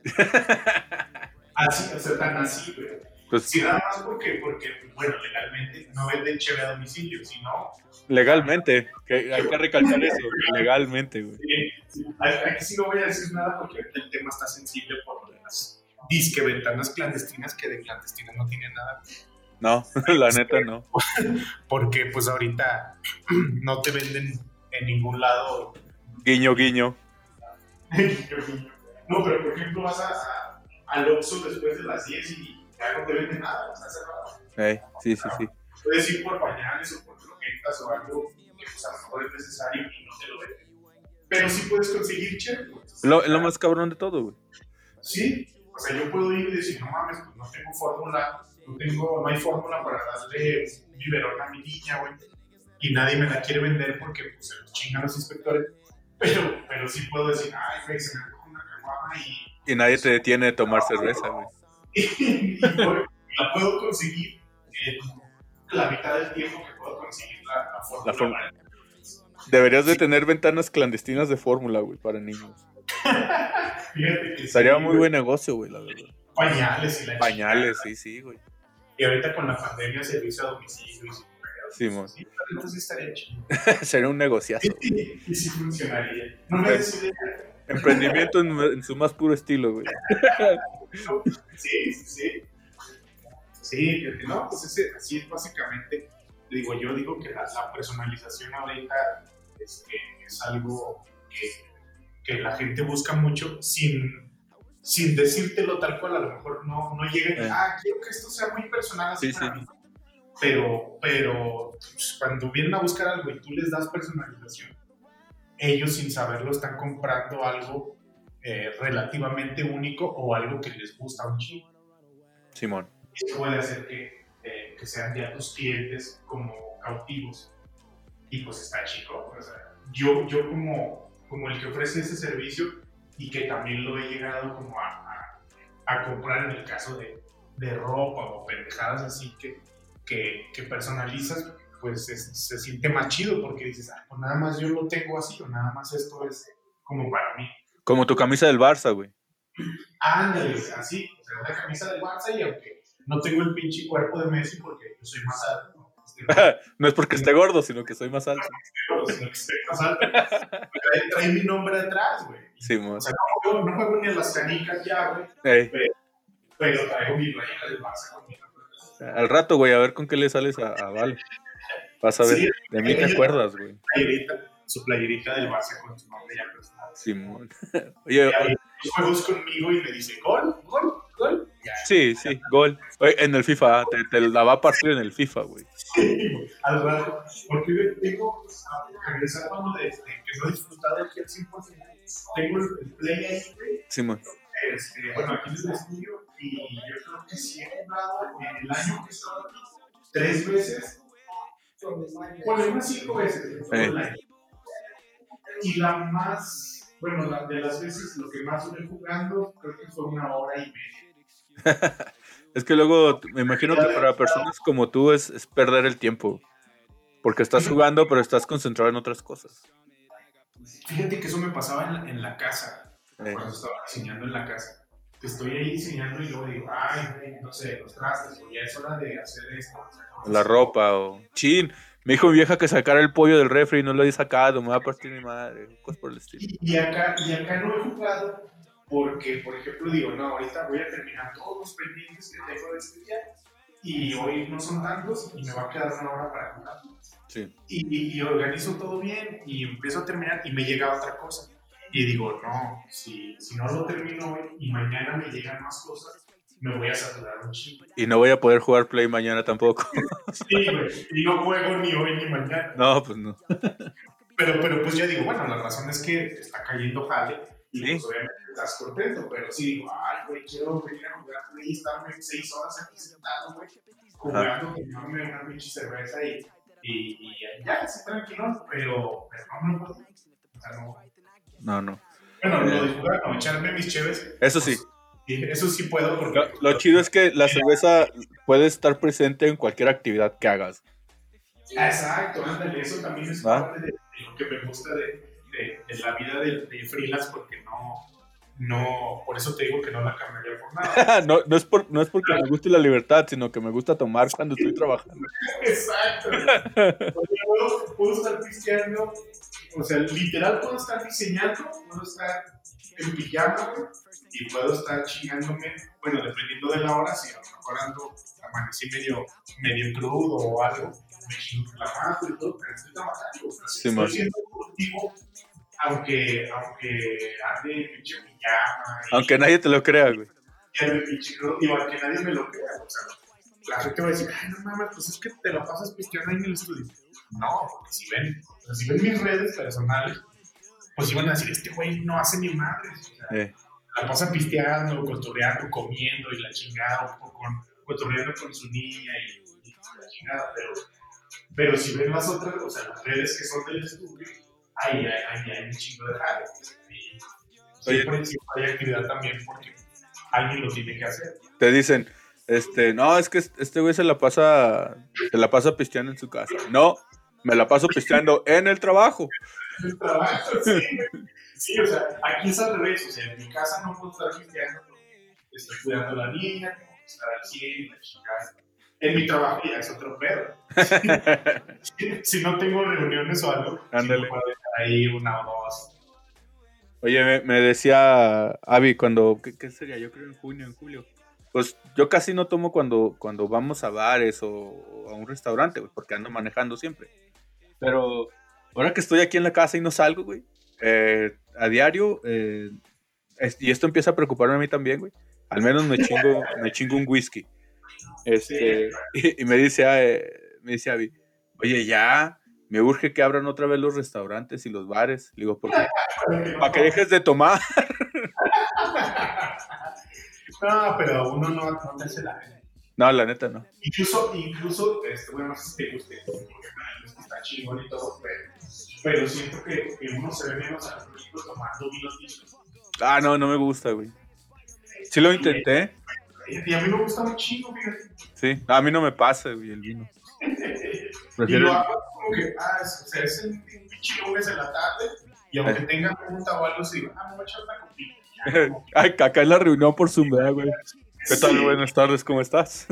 (laughs) Así, o sea, tan así, güey. Pues, Sí, nada más porque, porque, bueno, legalmente no venden cheve a domicilio, sino legalmente, que hay que recalcar eso, legalmente, güey. Sí, sí. Aquí sí no voy a decir nada porque el tema está sensible por las disque ventanas clandestinas que de clandestinas no tienen nada. No, (laughs) la neta no. (laughs) Porque pues ahorita (clears throat) no te venden en ningún lado. Guiño, guiño. (laughs) no, pero por ejemplo vas a- al Oxxo después de las 10 y ya no te venden nada, está cerrado. Sí, sí, sí. Puedes ir por pañales o por croquetas o algo que pues, a lo mejor es necesario y no te lo venden. Pero sí puedes conseguir chef. pues. Lo, lo más cabrón de todo, güey. Sí, o sea, yo puedo ir y decir, no mames, pues no tengo fórmula, no tengo, no hay fórmula para darle un biberón a mi niña, güey. Y nadie me la quiere vender porque pues, se los chingan los inspectores. Pero, pero sí puedo decir, ay, güey, se me antoja una caguama y, Y nadie te detiene de tomar cerveza, güey. (laughs) la puedo conseguir en la mitad del tiempo que puedo conseguir la, la fórmula. La fórmula. Deberías de tener ventanas clandestinas de fórmula, güey, para niños. (laughs) Sería sí, muy güey. buen negocio, güey, la verdad. Pañales y la Pañales, chingada. sí, sí, güey. Y ahorita con la pandemia, servicio a domicilio y su Sí, entonces estaría chido. (laughs) Sería un negociazo. Y, sí funcionaría. No me decide. Emprendimiento en, en su más puro estilo, güey. Sí, sí, sí. Sí, no, pues ese, así es básicamente. Digo, yo digo que la, la personalización ahorita este, es algo que, que la gente busca mucho sin, sin decírtelo tal cual. A lo mejor no, no llega Eh. ah, quiero que esto sea muy personal así Sí, para sí. mí. Pero, pero pues, cuando vienen a buscar algo y tú les das personalización, ellos sin saberlo están comprando algo eh, relativamente único o algo que les gusta un chingo. Simón. Eso puede hacer que, eh, que sean ya tus clientes como cautivos. Y pues está chico. O sea, yo, yo como, como el que ofrece ese servicio y que también lo he llegado como a, a- a comprar en el caso de, de ropa o pendejadas así que, que, que personalizas, pues es- se siente más chido porque dices, ah, pues nada más yo lo tengo así o nada más esto es como para mí. Como tu camisa del Barça, güey. Ándale, así, o sea, una camisa de Barça y aunque no tengo el pinche cuerpo de Messi porque yo soy más alto, ¿no? Este, (laughs) no es porque esté gordo, sino que soy más alto. (laughs) pero sino que estoy más alto. Trae, trae mi nombre atrás, güey. Simón. O sea, no, juego- no juego ni a las canicas ya, güey, Ey, pero traigo mi playera del Barça con mi nombre atrás. al rato, güey, a ver con qué le sales a, a Vale. Vas a ver. Sí, de mí te acuerdas, güey. Su playerita del Barça con su nombre ya personal. Simón. (laughs) Oye, Y juegos conmigo y me dice, gol, gol, gol. Ya, sí, sí, gol. Oye, en el FIFA, te, te la va a partir en el FIFA, güey. Sí, al rato. Porque yo tengo, a regresar a lo de, de que no he disfrutado aquí al 100%. Tengo el, play ahí, güey. Simón. Este, bueno, aquí en el estudio. Y yo creo que sí he jugado en el año que aquí, tres veces. Bueno, unas cinco veces. año. Y la más, bueno, la, de las veces, lo que más duré jugando, creo que fue una hora y media. (laughs) Es que luego me imagino que para personas como tú es, es perder el tiempo. Porque estás jugando, pero estás concentrado en otras cosas. Fíjate que eso me pasaba en la, en la casa. Eh, cuando estaba diseñando en la casa. Que estoy ahí diseñando y luego digo, ay, no sé, los trastes, o ya es hora de hacer esto. la ropa o... Chin, me dijo mi vieja que sacara el pollo del refri y no lo he sacado, me va a partir mi madre. Cosas por el estilo. Y, y acá, y acá no he jugado porque, por ejemplo, digo, no, ahorita voy a terminar todos los pendientes que tengo de este día y hoy no son tantos y me va a quedar una hora para jugar. Sí. Y, y organizo todo bien y empiezo a terminar y me llega otra cosa. Y digo, no, si, si no lo termino hoy y mañana me llegan más cosas, me voy a saturar un chingo. Y no voy a poder jugar Play mañana tampoco. (laughs) Sí, güey. Y no juego ni hoy ni mañana. No, pues no. Pero, pero pues ya digo, bueno, la razón es que está cayendo jale y Sí. pues obviamente estás contento, pero sí digo, ay, güey, quiero venir a jugar Play y estarme seis horas aquí sentado, güey, jugando, tomándome una pinche cerveza y, y, y ya, así tranquilo, pero, pero no, no puedo. O sea, no. No, no. Bueno, lo de jugar, no, echarme mis cheves, Eso sí. eso sí puedo porque... Lo, lo chido es que la cerveza puede estar presente en cualquier actividad que hagas. Exacto, ándale, eso también es ¿Va? parte de, lo que me gusta de, de- de la vida de, de freelance porque no, no, por eso te digo que no la cambiaría por nada. (laughs) no, no, es por, no es porque me guste la libertad, sino que me gusta tomar cuando estoy trabajando. (laughs) Exacto. Puedo, puedo estar pisteando, o sea, literal puedo estar diseñando, puedo estar en pijama, y puedo estar chingándome, bueno, dependiendo de la hora, si a lo mejor ando, amanecí medio, medio crudo o algo, me chingo la mano y todo, pero estoy trabajando. Sí, estoy siendo productivo, aunque, aunque ande pinche pijama. Aunque nadie te lo crea, güey. Y ande pinche crudo, y aunque nadie me lo crea, o sea, la gente va a decir, ay, no mames, pues es que te lo pasas pisteando ahí en el estudio. No, porque si ven, o sea, si ven mis redes personales, pues iban a decir, este güey no hace ni madres. O sea, eh la pasa pisteando, cotorreando, comiendo y la chingada, o con, cotorreando con su niña y, la chingada, pero, pero si ven las otras, o sea, las redes que son del estudio, ahí hay, hay, un chingo de jales. Siempre, siempre hay actividad también porque alguien lo tiene que hacer. Te dicen, este, no, es que este güey se la pasa, se la pasa pisteando en su casa. No, me la paso pisteando en el trabajo. En el trabajo, sí. Sí, o sea, aquí es al revés, o sea, en mi casa no puedo estar cristiano, estoy cuidando a la niña, tengo que estar al 100, la chingada. En mi trabajo ya es otro perro. (laughs) si, no tengo reuniones o algo, Ándale. puedo estar ahí una o dos. Oye, me, decía Avi cuando, ¿qué, sería? Yo creo en junio, en julio. Pues yo casi no tomo cuando, cuando vamos a bares o, a un restaurante, güey, porque ando manejando siempre. Pero ahora que estoy aquí en la casa y no salgo, güey, eh, a diario, eh, y esto empieza a preocuparme a mí también, güey. Al menos me chingo, (laughs) me chingo un whisky. Este, y, me dice, eh, me dice Abby, oye, ya, me urge que abran otra vez los restaurantes y los bares. Le digo, ¿por qué? (laughs) Para que dejes de tomar. (laughs) no, pero uno no, no hace la No, la neta no. Incluso, incluso, este, bueno, no sé si te guste, porque está chingón y todo, pero pero siento que, que uno se ve menos alcohólico tomando vinos tintos. Ah, no, no me gusta, güey. Sí lo intenté. Y a mí me gusta un chingo, fíjate. Sí, a mí no me pasa, güey, el vino. (laughs) y lo hago como que, ah, o sea, es un pinche lunes en la tarde, y aunque eh. tenga punta o algo, se digo, ah, me voy a echar una copita. (laughs) Ay, acá es la reunión por Zoom, güey? ¿Qué tal? Buenas tardes, ¿cómo estás?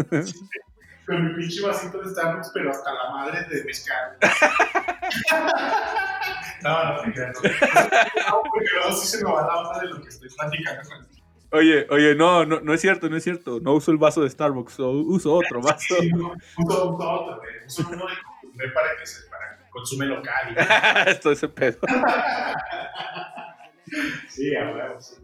con mi pinche vasito de Starbucks, pero hasta la madre de mezcal. (laughs) no, no, no, no, porque luego sí se me va la onda de lo que estoy platicando con Oye, oye, no, no, no es cierto, no es cierto. No uso el vaso de Starbucks, uso otro vaso. Sí, no, uso, otro, Uso uno de para que se para consume local. Esto (laughs) es ese pedo. sí, a ver, sí.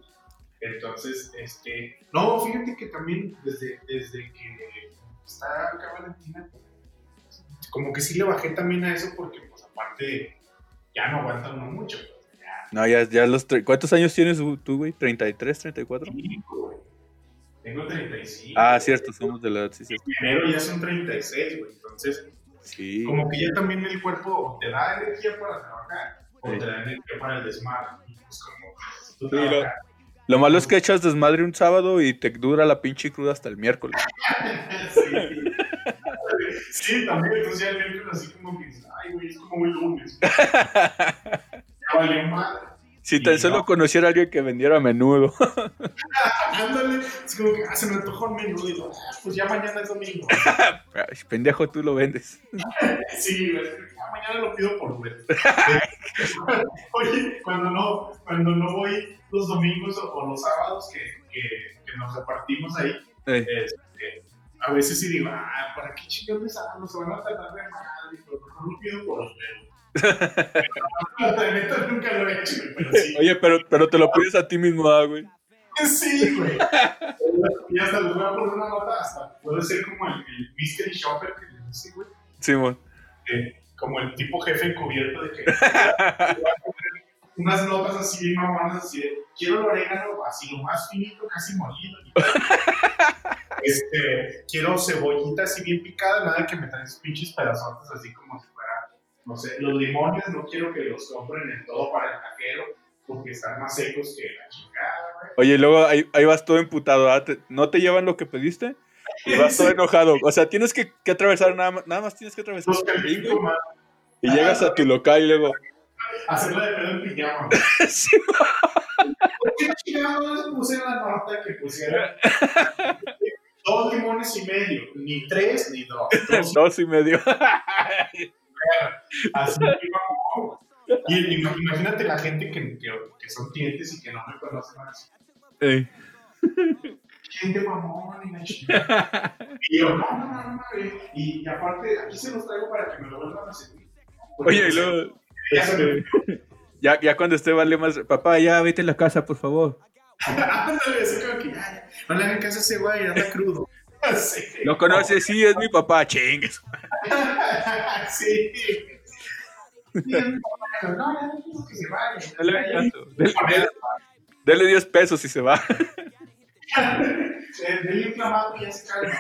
Entonces, este. No, fíjate que también desde, desde que está acá Valentina, como que sí le bajé también a eso porque, pues, aparte, ya no aguanta uno mucho. Pues, no, ya, ya los... ¿Cuántos años tienes tú, güey? ¿33, 34? Sí, güey. Tengo 35. Ah, cierto, somos de la edad, sí, sí. Primero ya son 36, güey. Entonces, sí. como que ya también el cuerpo te da energía para trabajar o te da energía para el desmadre. Pues como tú trabajas, lo malo es que echas desmadre un sábado y te dura la pinche cruda hasta el miércoles. sí. sí, también. Entonces ya el miércoles así como que, ay, güey, es como el lunes. (laughs) ya valió mal. Si tan solo conociera a alguien que vendiera menudo. (laughs) Ándale, es como que ah, se me antojó un menudo y digo, ah, pues ya mañana es domingo. (laughs) pendejo, tú lo vendes. (laughs) sí, güey, mañana lo pido por Uber. Oye, cuando no, cuando no voy los domingos o, los sábados que, que, nos repartimos ahí, este, a veces sí digo, ah, ¿para qué chingados me Se van a tardar de madre, pero mejor lo pido por La neta nunca lo he hecho, pero sí. Oye, pero, pero te lo pides a ti mismo, ah, güey. Sí, güey. y hasta les voy a poner una nota, hasta puede ser como el, el mystery shopper que le dice, güey. Sí, güey. como el tipo jefe encubierto de que (laughs) unas notas así bien mamadas, así de, quiero el orégano así lo más finito, casi molido. (laughs) este, quiero cebollita así bien picada, nada que me traes pinches pedazotes así como no sé, los limones no quiero que los compren en todo para el cajero, porque están más secos que la chingada, Oye, luego ahí, ahí vas todo emputado, ¿ah? ¿no te llevan lo que pediste? Y vas todo (laughs) enojado. O sea, tienes que, que atravesar nada más, nada más tienes que atravesar. Y llegas a tu local y luego, Hacerla de pedo en pijama. (laughs) ¿Por qué chingados no les puse en la nota que pusiera dos limones y medio? Ni tres ni dos. Dos, (laughs) dos y medio. (laughs) Así que Y, y, imagínate la gente que, que, que, son clientes y que no me conocen más. Hey. Gente mamón y la. (laughs) Y yo, no, no, no, no, y, y aparte, aquí se los traigo para que me lo vuelvan a servir. Oye, y luego. Este, (laughs) ya, ya cuando esté vale más, papá, ya vete a la casa, por favor. Ándale, así como que ya, no le hagan caso a ese güey, anda crudo. (laughs) Sí. ¿Lo conoces? Sí, es mi papá, chingues. (laughs) sí. No, ya no que se vaya. Dale, dale, dale 10 pesos y se va. Dele un ya se calma. (laughs)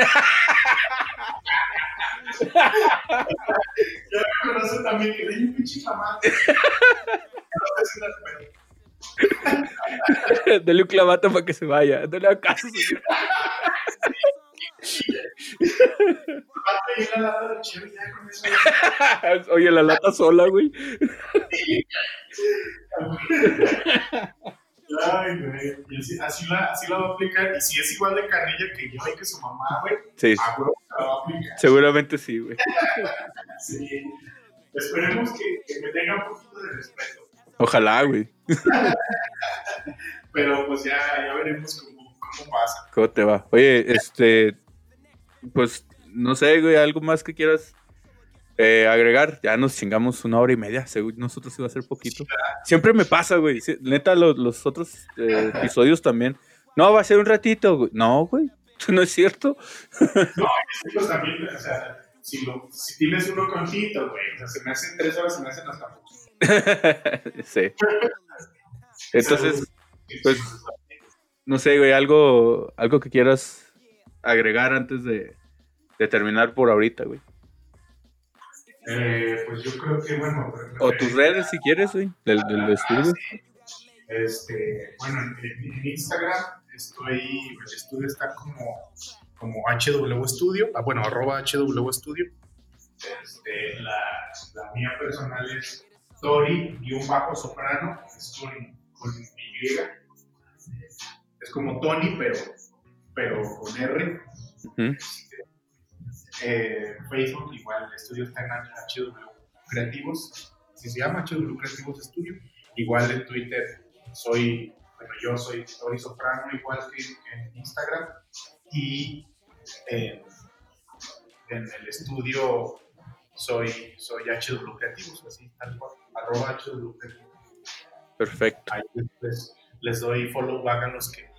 ya me conoce también que dele un pinche clamato. Dale un clamato para que se vaya. Dale a caso, señor. (laughs) Oye, la lata sola, güey. Ay, güey. así, así, la, así la va a aplicar. Y si es igual de carrilla que yo y que su mamá, güey, sí. seguro la va a aplicar. Seguramente sí, güey. (laughs) sí. Esperemos que, que, me tenga un poquito de respeto. Ojalá, güey. (laughs) Pero pues ya, ya veremos cómo, cómo pasa. ¿Cómo te va? Oye, este. Pues no sé, güey, algo más que quieras eh, agregar, ya nos chingamos una hora y media, según nosotros iba a ser poquito. Siempre me pasa, güey. Neta, los, otros eh, episodios también. No, va a ser un ratito, güey. No, güey. (laughs) No es cierto. no, pues también, o sea, si, lo, si tienes uno con güey, o sea, se me hacen tres horas, se me hacen hasta poco. (laughs) sí. Entonces, pues, no sé, güey, algo, algo que quieras agregar antes de, de terminar por ahorita, güey. Eh, pues yo creo que, bueno. O tus redes, si quieres, güey, del, del ah, estudio. Este, bueno, en, Instagram estoy, el estudio está como, como HW Studio, ah, bueno, arroba HW Studio. Este, la, la mía personal es Tori, un bajo soprano, es con, con Y. Es como Tony, pero, pero con R. Eh, Facebook, igual el estudio está en HW Creativos, si se llama HW Creativos Studio. Igual en Twitter soy, bueno, yo soy Tori Soprano, igual que en Instagram. Y en el estudio soy, soy HW Creativos, así, tal cual, arroba HW Creativos. Perfecto. Ahí les, les doy follow back a los que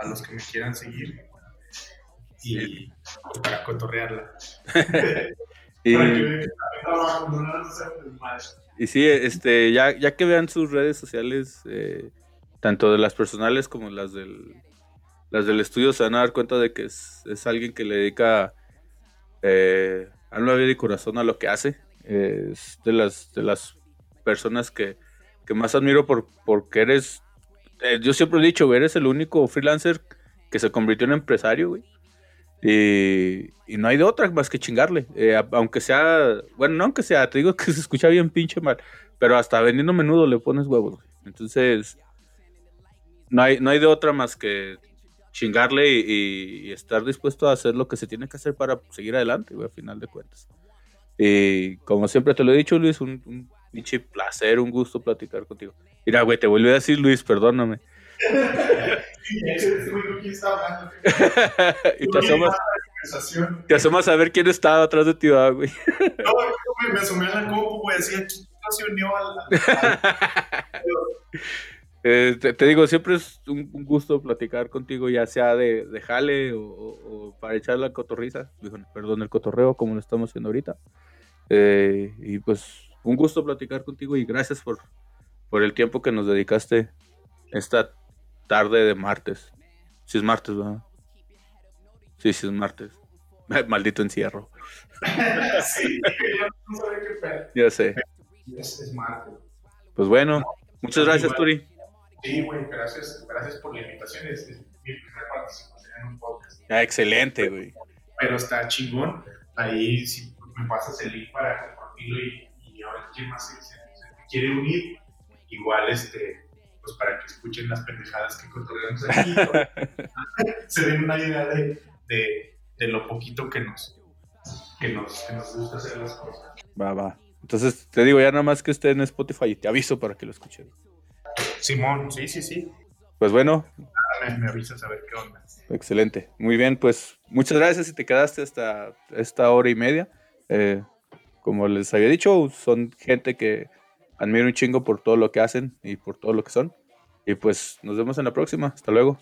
a los que me quieran seguir y para cotorrearla. (laughs) y, y sí, este, ya, ya que vean sus redes sociales, eh, tanto de las personales como las del, las del estudio, se van a dar cuenta de que es, es alguien que le dedica eh, alma, vida y corazón a lo que hace. es de las, de las personas que, que más admiro por, porque eres, eh, yo siempre he dicho, eres el único freelancer que se convirtió en empresario, güey. Y, no hay de otra más que chingarle. Eh, aunque sea, bueno, no aunque sea, te digo que (laughs) se escucha bien pinche mal, pero hasta vendiendo menudo le pones huevos. Entonces, no hay, no hay de otra más que chingarle y, estar dispuesto a hacer lo que se tiene que hacer para seguir adelante, güey, a final de cuentas. Y como siempre te lo he dicho, Luis, un, un pinche placer, un gusto platicar contigo. Mira, güey, te volví a decir Luis, perdóname. (laughs) y te asomas, te asomas a ver quién está atrás de ti, güey. (laughs) No, me asomé a la compu, güey, así se unió al... (laughs) eh, te, digo, siempre es un, gusto platicar contigo, ya sea de, de jale o, para echar la cotorriza, perdón, el cotorreo, como lo estamos haciendo ahorita. Eh, y pues, un gusto platicar contigo y gracias por, por el tiempo que nos dedicaste esta tarde de martes. Si es martes, ¿verdad? Sí, sí es martes. (laughs) Maldito encierro. (laughs) sí, ya sé. Es, martes. Pues bueno, muchas gracias, Turi. Sí, güey, gracias, gracias por la invitación. Es, mi primera participación en un podcast. Ah, excelente, güey. Pero está chingón. Ahí si me pasas el link para compartirlo y, y ahora quién más se, quiere unir, igual este pues para que escuchen las pendejadas que cotorreamos aquí, (laughs) se den una idea de, de, de, lo poquito que nos, que nos, que nos gusta hacer las cosas. Va, va. Entonces te digo ya nada más que esté en Spotify y te aviso para que lo escuchen. Simón, sí, sí, sí. Pues bueno. Me, me avisas a ver qué onda. Excelente. Muy bien, pues muchas gracias si te quedaste hasta esta hora y media. Eh, como les había dicho, son gente que admiro un chingo por todo lo que hacen y por todo lo que son. Y pues nos vemos en la próxima. Hasta luego.